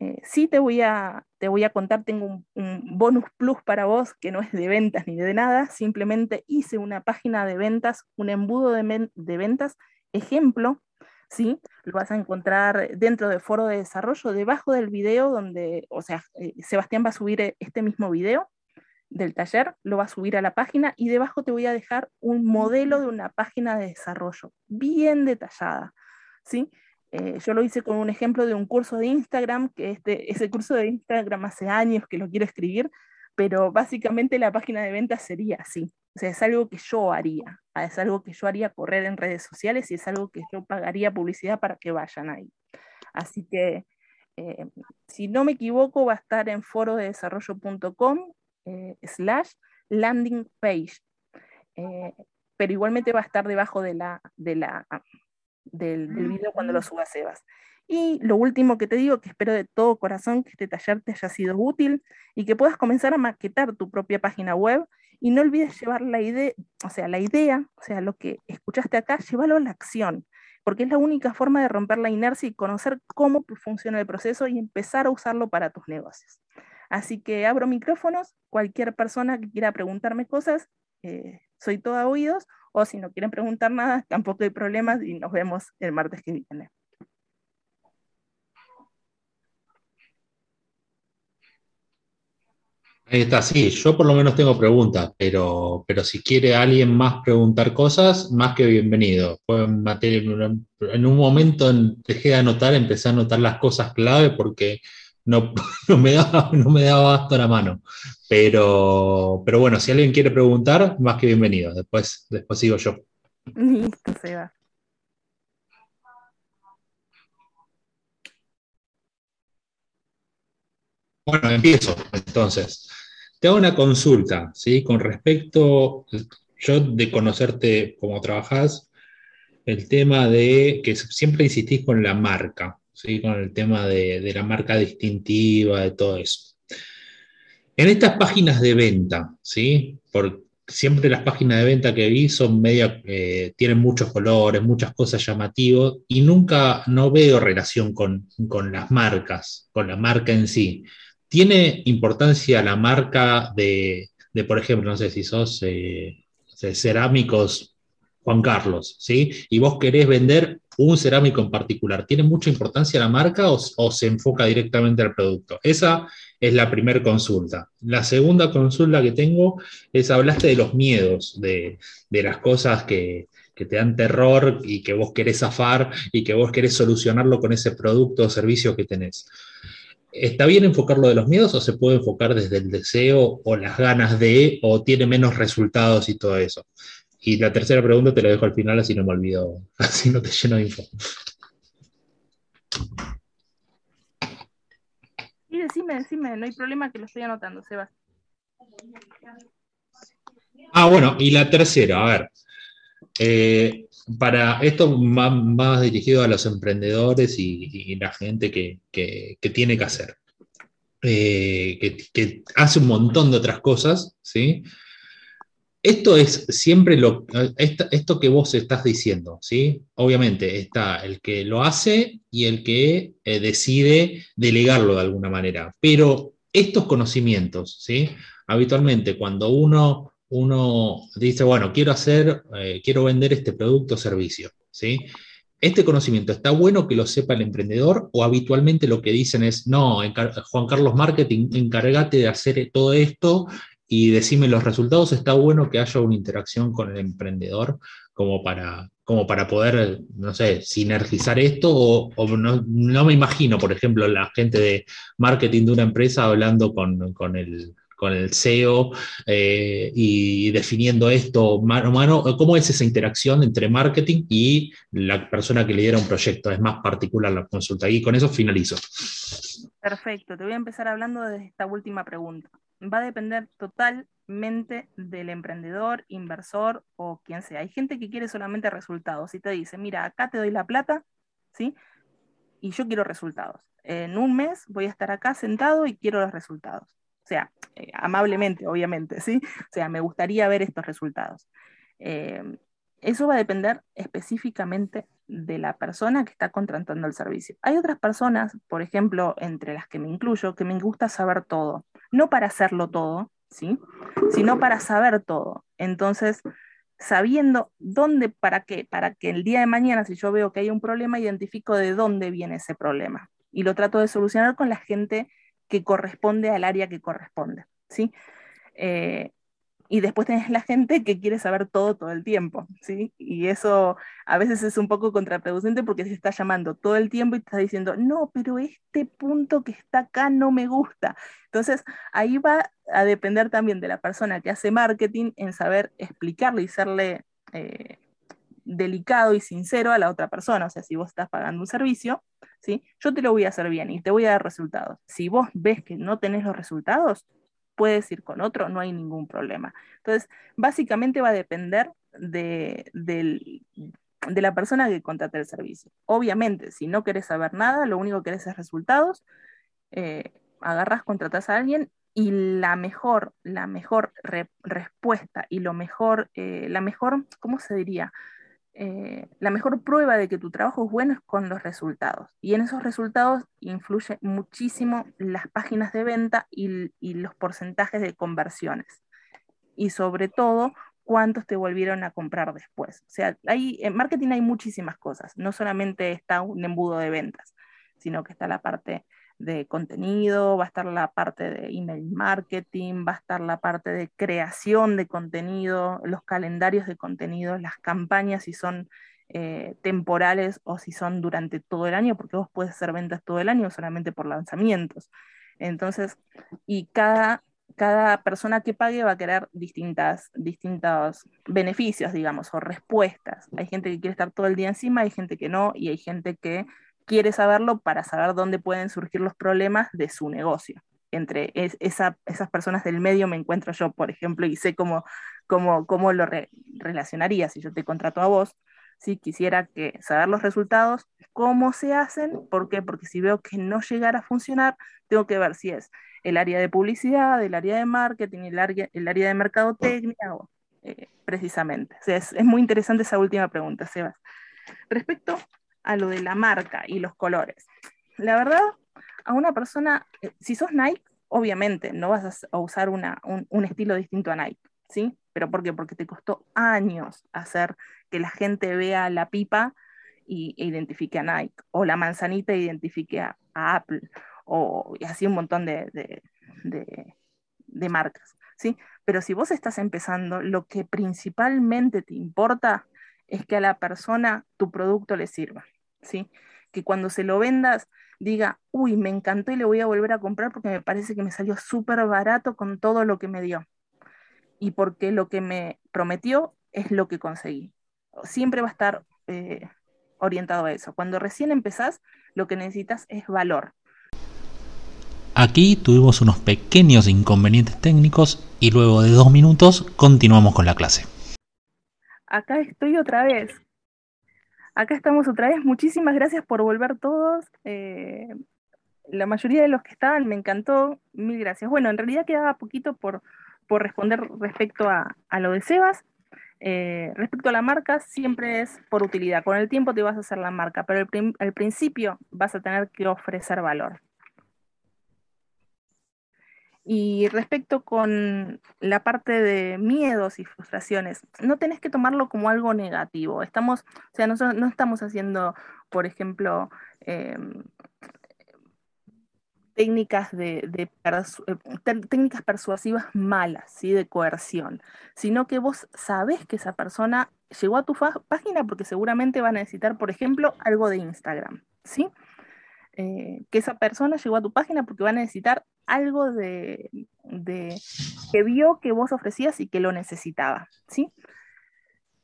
Eh, sí te voy, a, te voy a contar, tengo un, bonus plus para vos que no es de ventas ni de nada, simplemente hice una página de ventas, un embudo de ventas, ejemplo, ¿sí? Lo vas a encontrar dentro del foro de desarrollo, debajo del video donde, o sea, eh, Sebastián va a subir eh, este mismo video del taller, lo va a subir a la página y debajo te voy a dejar un modelo de una página de desarrollo bien detallada, ¿sí? Eh, yo lo hice con un ejemplo de un curso de Instagram, que este, ese curso de Instagram hace años que lo quiero escribir, pero básicamente la página de ventas sería así. O sea, es algo que yo haría, ah, es algo que yo haría correr en redes sociales y es algo que yo pagaría publicidad para que vayan ahí. Así que, eh, si no me equivoco, va a estar en foro de desarrollo.com eh, slash landing page. pero igualmente va a estar debajo de la, de la del, video cuando lo suba Sebas. Y lo último que te digo, que espero de todo corazón que este taller te haya sido útil y que puedas comenzar a maquetar tu propia página web y no olvides llevar la idea, o sea, la idea, o sea, lo que escuchaste acá, llévalo a la acción, porque es la única forma de romper la inercia y conocer cómo funciona el proceso y empezar a usarlo para tus negocios. Así que abro micrófonos, cualquier persona que quiera preguntarme cosas, eh, soy toda oídos, o si no quieren preguntar nada, tampoco hay problemas y nos vemos el martes que viene. Ahí está, sí, yo por lo menos tengo preguntas, pero, pero si quiere alguien más preguntar cosas, más que bienvenido. Pueden en un momento dejé de anotar, empecé a anotar las cosas clave porque no, me da, no me da la mano. Pero, pero bueno, si alguien quiere preguntar, más que bienvenido. Después, después sigo yo. Listo, Seba. Bueno, empiezo entonces. Te hago una consulta, ¿sí? Con respecto, yo de conocerte cómo trabajas, el tema de que siempre insistís con la marca, ¿sí? Con el tema de, la marca distintiva, de todo eso. En estas páginas de venta, ¿sí? Por, siempre las páginas de venta que vi son media, eh, tienen muchos colores, muchas cosas llamativas y nunca, no veo relación con, con las marcas, con la marca en sí. ¿Tiene importancia la marca de, por ejemplo, no sé si sos eh, cerámicos Juan Carlos, ¿sí? Y vos querés vender un cerámico en particular. ¿Tiene mucha importancia la marca o, se enfoca directamente al producto? Esa es la primera consulta. La segunda consulta que tengo es, hablaste de los miedos, de, las cosas que, que te dan terror y que vos querés zafar y que vos querés solucionarlo con ese producto o servicio que tenés. ¿Está bien enfocarlo de los miedos o se puede enfocar desde el deseo o las ganas de o tiene menos resultados y todo eso? Y la tercera pregunta te la dejo al final, así no me olvido, así no te lleno de info. Sí, decime, decime, no hay problema que lo estoy anotando, Sebas. Ah, bueno, y la tercera, a ver. Eh, para esto más, dirigido a los emprendedores y, la gente que, tiene que hacer, eh, que, hace un montón de otras cosas, ¿sí? Esto es siempre lo, esto, que vos estás diciendo, ¿sí? Obviamente está el que lo hace y el que eh, decide delegarlo de alguna manera, pero estos conocimientos, ¿sí? Habitualmente cuando uno uno dice, bueno, quiero hacer, eh, quiero vender este producto o servicio, ¿sí? ¿Este conocimiento está bueno que lo sepa el emprendedor o habitualmente lo que dicen es, no, Juan Carlos Marketing, encárgate de hacer todo esto y decime los resultados? ¿Está bueno que haya una interacción con el emprendedor como para, como para poder, no sé, sinergizar esto? O, no, me imagino, por ejemplo, la gente de marketing de una empresa hablando con, con el con el SEO eh, y definiendo esto mano a mano. ¿Cómo es esa interacción entre marketing y la persona que lidera un proyecto? Es más particular la consulta. Y con eso finalizo. Perfecto, te voy a empezar hablando de esta última pregunta. Va a depender totalmente del emprendedor, inversor o quien sea. Hay gente que quiere solamente resultados y te dice, mira, acá te doy la plata, ¿sí? Y yo quiero resultados. En un mes voy a estar acá sentado y quiero los resultados sea, eh, amablemente, obviamente, ¿sí? O sea, me gustaría ver estos resultados. Eh, eso va a depender específicamente de la persona que está contratando el servicio. Hay otras personas, por ejemplo, entre las que me incluyo, que me gusta saber todo, no para hacerlo todo, ¿sí? Sino para saber todo. Entonces, sabiendo dónde, para qué, para que el día de mañana, si yo veo que hay un problema, identifico de dónde viene ese problema y lo trato de solucionar con la gente que corresponde al área que corresponde, ¿sí? Eh, y después tenés la gente que quiere saber todo todo el tiempo, ¿sí? Y eso a veces es un poco contraproducente porque se está llamando todo el tiempo y te está diciendo, no, pero este punto que está acá no me gusta. Entonces, ahí va a depender también de la persona que hace marketing en saber explicarle y serle eh, delicado y sincero a la otra persona. O sea, si vos estás pagando un servicio, ¿sí? Yo te lo voy a hacer bien y te voy a dar resultados. Si vos ves que no tenés los resultados, puedes ir con otro, no hay ningún problema. Entonces, básicamente va a depender de, la persona que contrate el servicio. Obviamente, si no querés saber nada, lo único que querés es resultados, eh, agarras, contratas a alguien y la mejor, la mejor respuesta y lo mejor, eh, la mejor, ¿cómo se diría? Eh, la mejor prueba de que tu trabajo es bueno es con los resultados. Y en esos resultados influye muchísimo las páginas de venta y, los porcentajes de conversiones. Y sobre todo, cuántos te volvieron a comprar después. O sea, hay, en marketing hay muchísimas cosas. No solamente está un embudo de ventas, sino que está la parte de contenido, va a estar la parte de email marketing, va a estar la parte de creación de contenido, los calendarios de contenido, las campañas si son eh, temporales o si son durante todo el año, porque vos puedes hacer ventas todo el año solamente por lanzamientos. Entonces, y cada, cada persona que pague va a querer distintas, distintos beneficios, digamos, o respuestas. Hay gente que quiere estar todo el día encima, hay gente que no, y hay gente que quiere saberlo para saber dónde pueden surgir los problemas de su negocio. Entre esas personas del medio me encuentro yo, por ejemplo, y sé cómo, cómo, cómo lo relacionaría si yo te contrato a vos si quisiera que saber los resultados, cómo se hacen, ¿por qué? Porque si veo que no llegara a funcionar, tengo que ver si es el área de publicidad, el área de marketing, el área, el área de mercadotecnia, eh, precisamente. es, muy interesante esa última pregunta, Sebas. Respecto a lo de la marca y los colores, la verdad, a una persona, eh, si sos Nike, obviamente no vas a usar un, un estilo distinto a Nike, ¿sí? ¿Pero por qué? Porque te costó años hacer que la gente vea la pipa y, e identifique a Nike, o la manzanita e identifique a, Apple, o así un montón de, marcas, ¿sí? Pero si vos estás empezando, lo que principalmente te importa es que a la persona tu producto le sirva, ¿sí? Que cuando se lo vendas diga, uy, me encantó y le voy a volver a comprar porque me parece que me salió súper barato con todo lo que me dio. Y porque lo que me prometió es lo que conseguí siempre va a estar eh, orientado a eso. Cuando recién empezás, lo que necesitas es valor. Aquí tuvimos unos pequeños inconvenientes técnicos y luego de dos minutos continuamos con la clase. Acá estoy otra vez. Acá estamos otra vez. Muchísimas gracias por volver todos. Eh, la mayoría de los que estaban me encantó. Mil gracias. Bueno, en realidad quedaba poquito por, por responder respecto a, a lo de Sebas. Eh, respecto a la marca, siempre es por utilidad. Con el tiempo te vas a hacer la marca, pero al, principio vas a tener que ofrecer valor. Y respecto con la parte de miedos y frustraciones, no tenés que tomarlo como algo negativo. Estamos, o sea, no, estamos haciendo, por ejemplo, em, técnicas, de, eh, técnicas persuasivas malas, ¿sí? de coerción, sino que vos sabés que esa persona llegó a tu página porque seguramente va a necesitar, por ejemplo, algo de Instagram, ¿sí? Eh, que esa persona llegó a tu página porque va a necesitar algo de, que vio que vos ofrecías y que lo necesitaba, ¿sí?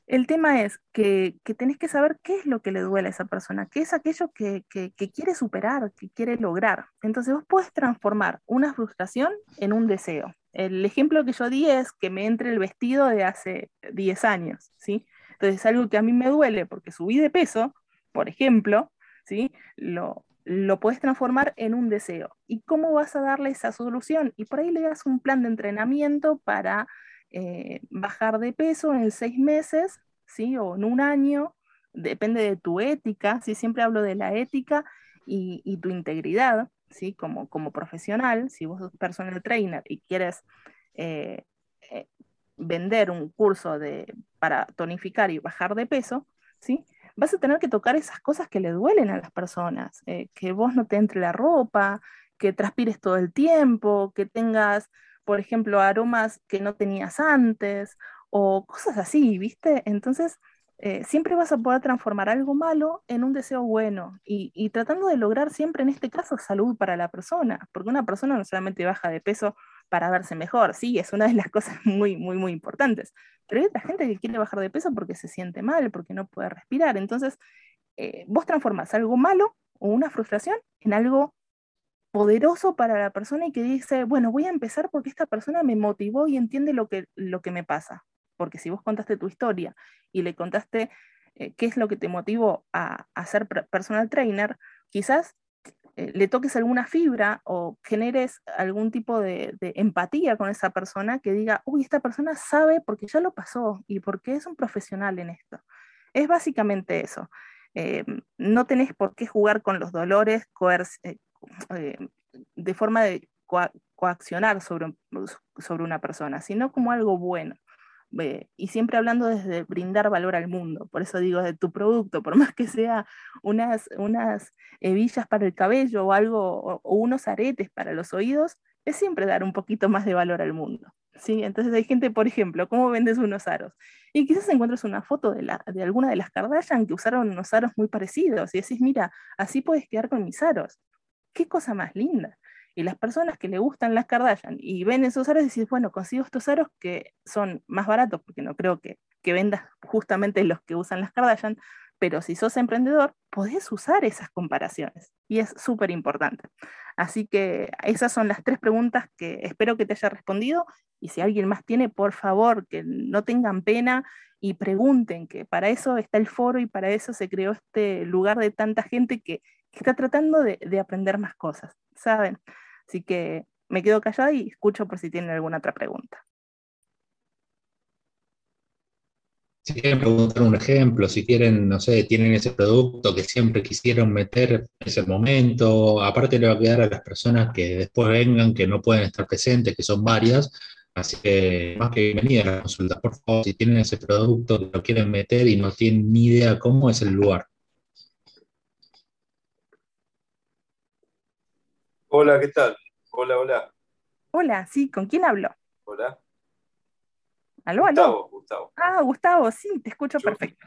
El tema es que, tenés que saber qué es lo que le duele a esa persona, qué es aquello que, quiere superar, que quiere lograr. Entonces vos puedes transformar una frustración en un deseo. El ejemplo que yo di es que me entre el vestido de hace 10 años, ¿sí? Entonces algo que a mí me duele porque subí de peso, por ejemplo, ¿sí? Lo, lo puedes transformar en un deseo. ¿Y cómo vas a darle esa solución? Y por ahí le das un plan de entrenamiento para eh, bajar de peso en seis meses, ¿sí? O en un año, depende de tu ética, ¿sí? Siempre hablo de la ética y, tu integridad, ¿sí? Como, como profesional, si vos sos personal trainer y quieres eh, eh, vender un curso de, para tonificar y bajar de peso, ¿sí? Vas a tener que tocar esas cosas que le duelen a las personas, que vos no te entre la ropa, que transpires todo el tiempo, que tengas por ejemplo, aromas que no tenías antes o cosas así, ¿viste? Entonces, eh, siempre vas a poder transformar algo malo en un deseo bueno y, tratando de lograr siempre, en este caso, salud para la persona, porque una persona no solamente baja de peso para verse mejor, sí, es una de las cosas muy, muy, muy importantes, pero hay otra gente que quiere bajar de peso porque se siente mal, porque no puede respirar. Entonces, eh, vos transformás algo malo o una frustración en algo poderoso para la persona y que dice, bueno, voy a empezar porque esta persona me motivó y entiende lo que, lo que me pasa. Porque si vos contaste tu historia y le contaste eh, qué es lo que te motivó a, a ser personal trainer, quizás eh, le toques alguna fibra o generes algún tipo de, empatía con esa persona que diga, uy, esta persona sabe porque ya lo pasó y porque es un profesional en esto. Es básicamente eso. Eh, no tenés por qué jugar con los dolores, eh, de forma de coaccionar sobre, sobre una persona, sino como algo bueno. Y siempre hablando desde brindar valor al mundo, por eso digo de tu producto, por más que sea unas, unas hebillas para el cabello o algo, o, unos aretes para los oídos, es siempre dar un poquito más de valor al mundo. ¿sí? Entonces hay gente, por ejemplo, ¿cómo vendes unos aros? Y quizás encuentres una foto de, la, de alguna de las Kardashian que usaron unos aros muy parecidos y decís, mira, así puedes quedar con mis aros. Qué cosa más linda. Y las personas que le gustan las Kardashian y ven esos aros, decís, bueno, consigo estos aros que son más baratos, porque no creo que, que vendas justamente los que usan las Kardashian, pero si sos emprendedor, podés usar esas comparaciones y es súper importante. Así que esas son las tres preguntas que espero que te haya respondido y si alguien más tiene, por favor, que no tengan pena y pregunten, que para eso está el foro y para eso se creó este lugar de tanta gente que, está tratando de, de aprender más cosas, ¿saben? Así que me quedo callada y escucho por si tienen alguna otra pregunta. Si quieren preguntar un ejemplo, si quieren, no sé, tienen ese producto que siempre quisieron meter en ese momento, aparte le va a quedar a las personas que después vengan, que no pueden estar presentes, que son varias, así que más que bienvenida a la consulta, por favor, si tienen ese producto que lo quieren meter y no tienen ni idea cómo es el lugar. Hola, ¿qué tal? Hola, hola. Hola, sí, ¿con quién hablo? Hola. ¿Aló, Gustavo, Gustavo. Ah, Gustavo, sí, te escucho perfecto.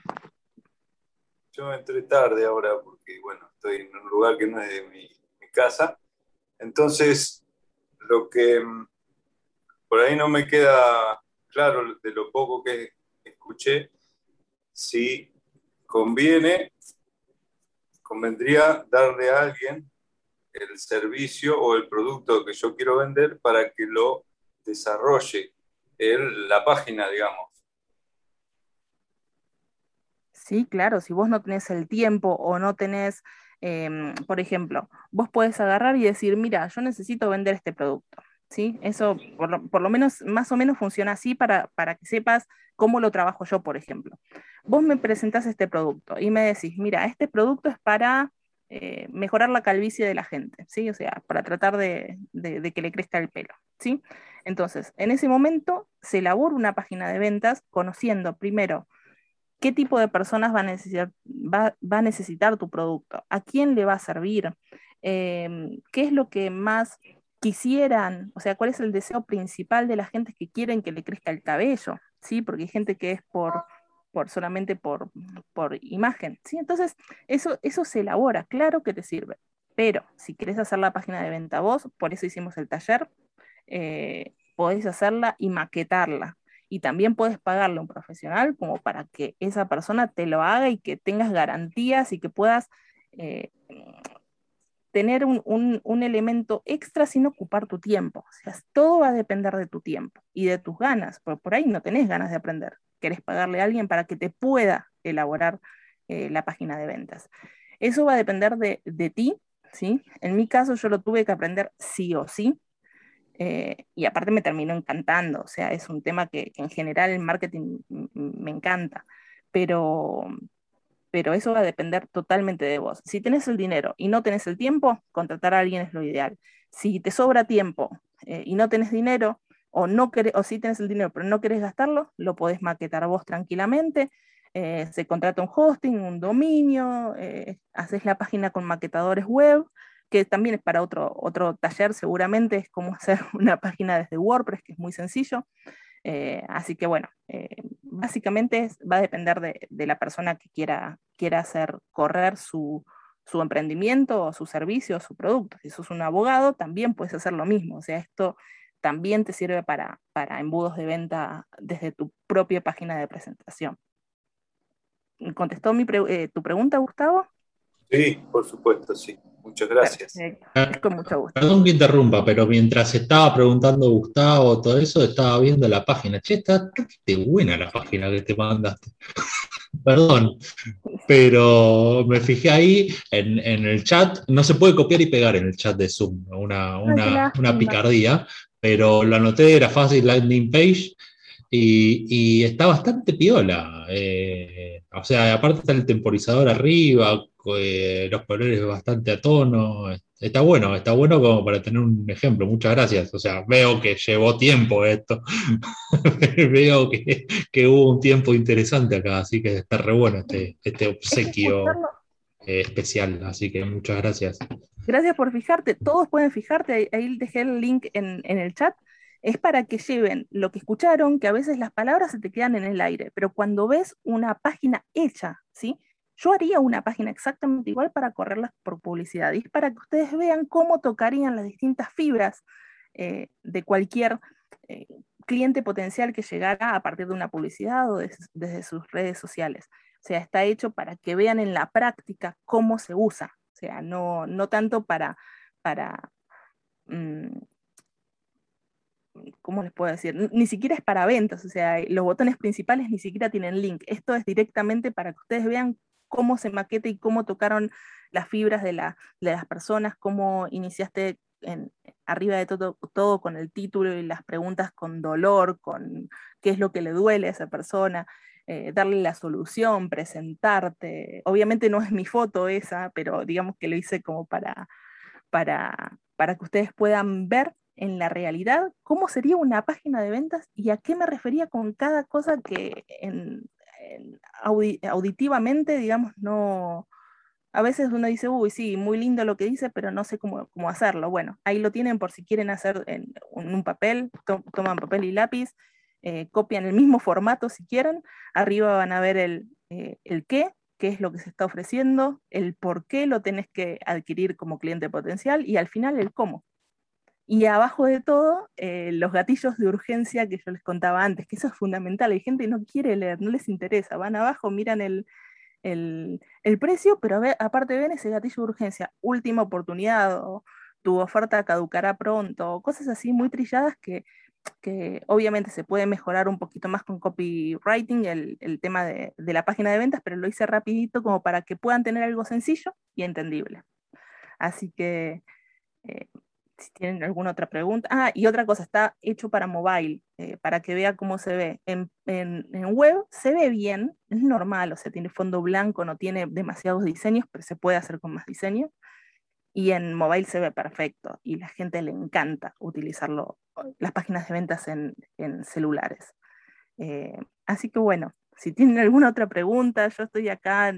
Yo entré tarde ahora porque, bueno, estoy en un lugar que no es de mi, casa. Entonces, lo que mm, por ahí no me queda claro de lo poco que escuché, si conviene, convendría darle a alguien el servicio o el producto que yo quiero vender para que lo desarrolle la página, digamos. Sí, claro, si vos no tenés el tiempo o no tenés, em, por ejemplo, vos podés agarrar y decir, mira, yo necesito vender este producto. ¿Sí? Eso por lo, menos, más o menos funciona así para, para, que sepas cómo lo trabajo yo, por ejemplo. Vos me presentás este producto y me decís, mira, este producto es para eh, mejorar la calvicie de la gente, ¿sí? O sea, para tratar de, que le crezca el pelo, ¿sí? Entonces, en ese momento se elabora una página de ventas conociendo primero qué tipo de personas va a necesitar, va, a necesitar tu producto, a quién le va a servir, em, qué es lo que más quisieran, o sea, cuál es el deseo principal de la gente que quieren que le crezca el cabello, ¿sí? Porque hay gente que es por, por solamente por, por imagen, ¿sí? Entonces, eso, eso se elabora, claro que te sirve, pero si quieres hacer la página de venta vos, por eso hicimos el taller, eh, podés hacerla y maquetarla. Y también puedes pagarle a un profesional como para que esa persona te lo haga y que tengas garantías y que puedas eh, tener un, elemento extra sin ocupar tu tiempo. O sea, todo va a depender de tu tiempo y de tus ganas, porque por ahí no tenés ganas de aprender. Querés pagarle a alguien para que te pueda elaborar eh, la página de ventas. Eso va a depender de, de ti, ¿sí? En mi caso yo lo tuve que aprender sí o sí, eh, y aparte me terminó encantando, o sea, es un tema que, en general el marketing me encanta, pero, pero eso va a depender totalmente de vos. Si tenés el dinero y no tenés el tiempo, contratar a alguien es lo ideal. Si te sobra tiempo eh, y no tenés dinero, o, no o si tenés el dinero pero no querés gastarlo, lo podés maquetar vos tranquilamente. Eh, se contrata un hosting, un dominio, haces la página con maquetadores web que también es para otro, otro taller seguramente, es cómo hacer una página desde WordPress, que es muy sencillo. Eh, así que bueno, eh, básicamente va a depender de, la persona que quiera, quiera hacer correr su, su emprendimiento, su servicio, su producto. Si sos un abogado, también puedes hacer lo mismo. O sea, esto también te sirve para, para embudos de venta desde tu propia página de presentación. ¿Contestó mi eh, tu pregunta, Gustavo? Sí, por supuesto, sí. Muchas gracias. con mucho gusto. Perdón que interrumpa, pero mientras estaba preguntando Gustavo todo eso, estaba viendo la página. Che, está buena la página que te mandaste. Perdón, pero me fijé ahí en, el chat. No se puede copiar y pegar en el chat de Zoom, una, una, picardía, pero lo anoté, era fácil landing page y, está bastante piola. Eh, o sea, aparte está el temporizador arriba, eh, los colores bastante a tono. Está bueno, está bueno como para tener un ejemplo. Muchas gracias. O sea, veo que llevó tiempo esto. veo que, hubo un tiempo interesante acá, así que está re bueno este, este obsequio eh, especial. Así que muchas gracias. Gracias por fijarte. Todos pueden fijarte. Ahí dejé el link en, el chat. es para que lleven lo que escucharon, que a veces las palabras se te quedan en el aire, pero cuando ves una página hecha, ¿sí? Yo haría una página exactamente igual para correrlas por publicidad, y para que ustedes vean cómo tocarían las distintas fibras eh, de cualquier eh, cliente potencial que llegara a partir de una publicidad o desde sus redes sociales. O sea, está hecho para que vean en la práctica cómo se usa. O sea, no, no tanto para, para mm, ¿cómo les puedo decir? Ni siquiera es para ventas, o sea, los botones principales ni siquiera tienen link. Esto es directamente para que ustedes vean cómo se maqueta y cómo tocaron las fibras de, la, de las personas, cómo iniciaste en, arriba de todo, con el título y las preguntas con dolor, con qué es lo que le duele a esa persona, eh, darle la solución, presentarte. Obviamente no es mi foto esa, pero digamos que lo hice como para, para, para que ustedes puedan ver en la realidad cómo sería una página de ventas y a qué me refería con cada cosa que auditivamente, digamos, no... A veces uno dice, uy, sí, muy lindo lo que dice, pero no sé cómo, cómo hacerlo. Bueno, ahí lo tienen por si quieren hacer en, un papel, toman papel y lápiz, eh, copian el mismo formato si quieren, arriba van a ver el, eh, el qué, qué es lo que se está ofreciendo, el por qué lo tenés que adquirir como cliente potencial y al final el cómo. Y abajo de todo, eh, los gatillos de urgencia que yo les contaba antes, que eso es fundamental. Hay gente que no quiere leer, no les interesa. Van abajo, miran el, precio, pero aparte ven ese gatillo de urgencia, última oportunidad, tu oferta caducará pronto, cosas así muy trilladas que, obviamente se puede mejorar un poquito más con copywriting, el, tema de, la página de ventas, pero lo hice rapidito como para que puedan tener algo sencillo y entendible. Así que eh, si tienen alguna otra pregunta. Ah, y otra cosa, está hecho para mobile, eh, para que vea cómo se ve. En, web se ve bien, es normal, o sea, tiene fondo blanco, no tiene demasiados diseños, pero se puede hacer con más diseño. Y en mobile se ve perfecto y la gente le encanta utilizarlo, las páginas de ventas en, celulares. Eh, así que bueno, si tienen alguna otra pregunta, yo estoy acá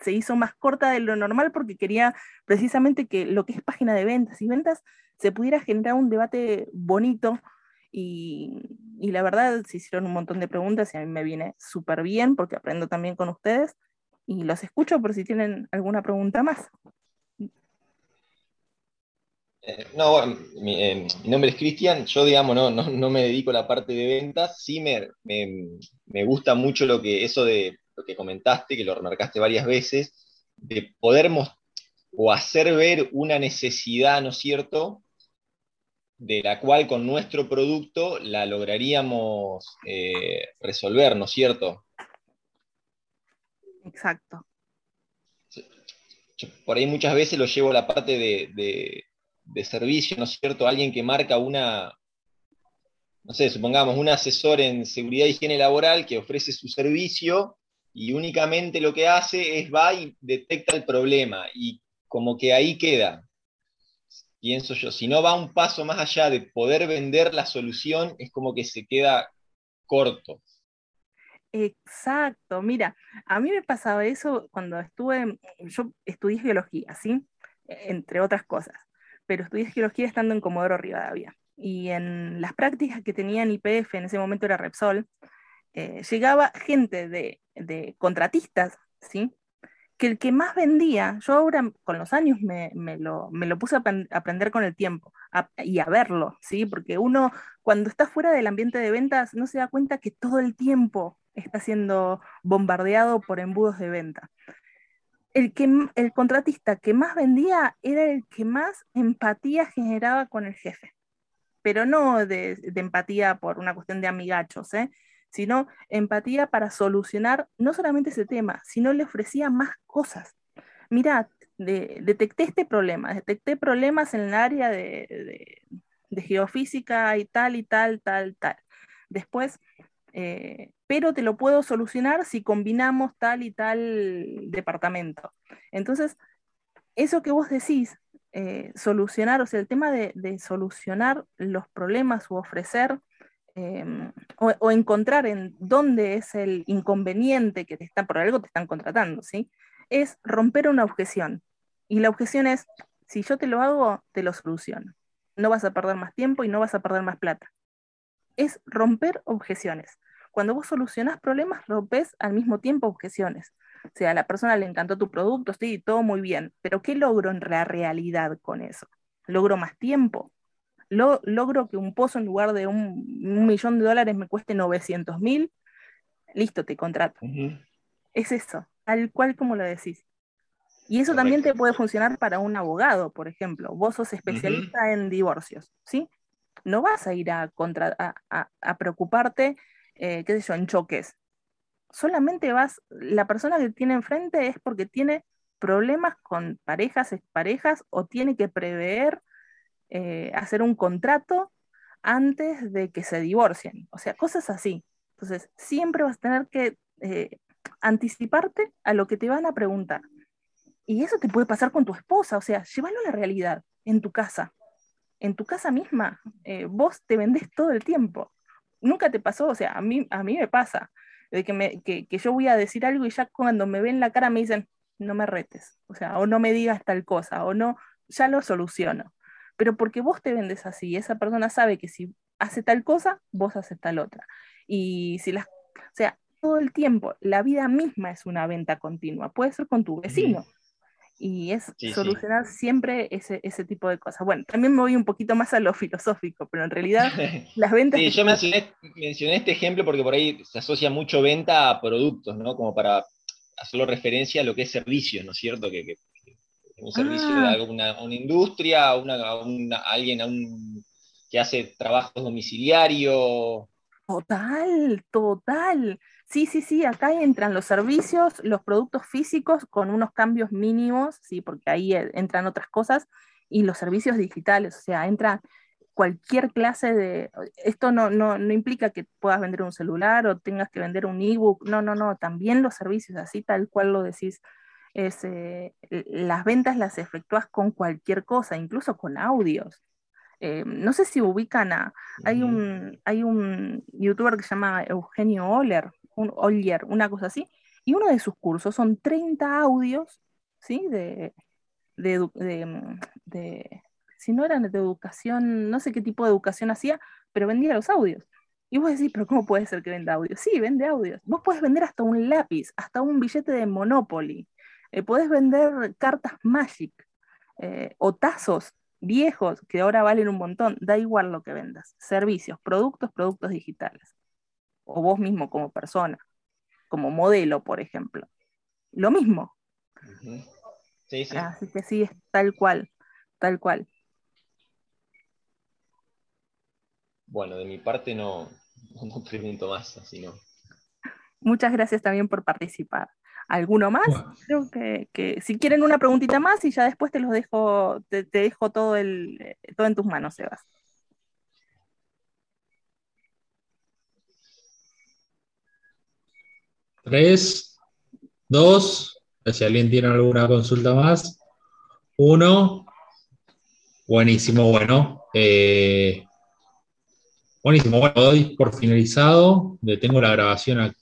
se hizo más corta de lo normal porque quería precisamente que lo que es página de ventas y ventas se pudiera generar un debate bonito y, la verdad se hicieron un montón de preguntas y a mí me viene súper bien porque aprendo también con ustedes y los escucho por si tienen alguna pregunta más. Eh, no, bueno, eh, mi, nombre es Cristian, yo digamos no, no, me dedico a la parte de ventas, sí me, me gusta mucho lo que eso de lo que comentaste, que lo remarcaste varias veces, de poder o hacer ver una necesidad, ¿no es cierto?, de la cual con nuestro producto la lograríamos eh, resolver, ¿no es cierto? Exacto. por ahí muchas veces lo llevo a la parte de, de servicio, ¿no es cierto? Alguien que marca una, no sé, supongamos, un asesor en seguridad e higiene laboral que ofrece su servicio y únicamente lo que hace es va y detecta el problema y como que ahí queda. Pienso yo, si no va un paso más allá de poder vender la solución, es como que se queda corto. Exacto, mira, a mí me pasaba eso cuando estuve, yo estudié geología, ¿sí? Entre otras cosas, pero estudié geología estando en Comodoro Rivadavia. Y en las prácticas que tenía en IPF, en ese momento era Repsol, eh, llegaba gente de, contratistas, ¿sí? que el que más vendía, yo ahora con los años me, lo, puse a aprender con el tiempo y a verlo, ¿sí? Porque uno cuando está fuera del ambiente de ventas no se da cuenta que todo el tiempo está siendo bombardeado por embudos de venta. El, que, el contratista que más vendía era el que más empatía generaba con el jefe, pero no de, de empatía por una cuestión de amigachos, ¿eh? Sino empatía para solucionar no solamente ese tema, sino le ofrecía más cosas. Mira, detecté este problema, detecté problemas en el área de, geofísica y tal y tal, tal, tal. Después, eh, pero te lo puedo solucionar si combinamos tal y tal departamento. Entonces, eso que vos decís, eh, solucionar, o sea, el tema de, de, solucionar los problemas o ofrecer Em, o, encontrar en dónde es el inconveniente que te están, por algo te están contratando, ¿sí? Es romper una objeción. Y la objeción es, si yo te lo hago, te lo soluciono. no vas a perder más tiempo y no vas a perder más plata. Es romper objeciones. Cuando vos solucionás problemas, rompes al mismo tiempo objeciones. O sea, a la persona le encantó tu producto, sí, todo muy bien, pero ¿qué logro en la realidad con eso? ¿Logro más tiempo? ¿Logro que un pozo en lugar de un, millón de dólares me cueste 900 mil? Listo, te contrato. Es eso, tal cual como lo decís. Y eso también te puede funcionar para un abogado, por ejemplo. Vos sos especialista en divorcios, ¿sí? No vas a ir a, contra, a, preocuparte, eh, qué sé yo, en choques. Solamente vas, la persona que tiene enfrente es porque tiene problemas con parejas, parejas o tiene que prever eh, hacer un contrato antes de que se divorcien. O sea, cosas así. Entonces, siempre vas a tener que eh, anticiparte a lo que te van a preguntar. Y eso te puede pasar con tu esposa, o sea, llévalo a la realidad, en tu casa. En tu casa misma, eh, vos te vendés todo el tiempo. Nunca te pasó, o sea, a mí, a mí me pasa, de que, que, que yo voy a decir algo y ya cuando me ven la cara me dicen, no me retes, o sea, o no me digas tal cosa, o no, ya lo soluciono. Pero porque vos te vendes así, esa persona sabe que si hace tal cosa, vos haces tal otra. Y si las, o sea, todo el tiempo, la vida misma es una venta continua, puede ser con tu vecino. Y es solucionar siempre ese, ese, tipo de cosas. Bueno, también me voy un poquito más a lo filosófico, pero en realidad las ventas... Sí, yo mencioné, mencioné, este ejemplo porque por ahí se asocia mucho venta a productos, ¿no? Como para hacerlo referencia a lo que es servicios, ¿no es cierto? Que, un servicio de ah. una, una industria, una, alguien que hace trabajos domiciliarios. Total, total. Sí, sí, sí, acá entran los servicios, los productos físicos con unos cambios mínimos, sí, porque ahí eh, entran otras cosas, y los servicios digitales, o sea, entra cualquier clase de... Esto no, no, no implica que puedas vender un celular o tengas que vender un ebook, no, no, no, también los servicios, así tal cual lo decís, es, eh, las ventas las efectúas con cualquier cosa, incluso con audios. Eh, no sé si ubican a, hay un, hay un youtuber que se llama Eugenio Oller, un Ollier, una cosa así, y uno de sus cursos son 30 audios, ¿sí? De, mm, de, si no eran de educación, no sé qué tipo de educación hacía, pero vendía los audios. Y vos decís, pero ¿cómo puede ser que venda audios? Sí, vende audios. Vos podés vender hasta un lápiz, hasta un billete de Monopoly. Eh, podés vender cartas Magic eh, o tazos viejos que ahora valen un montón. Da igual lo que vendas. Servicios, productos, productos digitales o vos mismo como persona, como modelo, por ejemplo. Lo mismo. sí, sí. Así que sí, es tal cual, tal cual. Bueno, de mi parte no, no pregunto más, así no. Muchas gracias también por participar. ¿Alguno más? Creo que, si quieren una preguntita más y ya después te los dejo, te, te dejo todo, el, eh, todo en tus manos, Sebas. Tres, dos, si alguien tiene alguna consulta más. Uno. Buenísimo, bueno. Eh, buenísimo, bueno, doy por finalizado. Detengo la grabación aquí.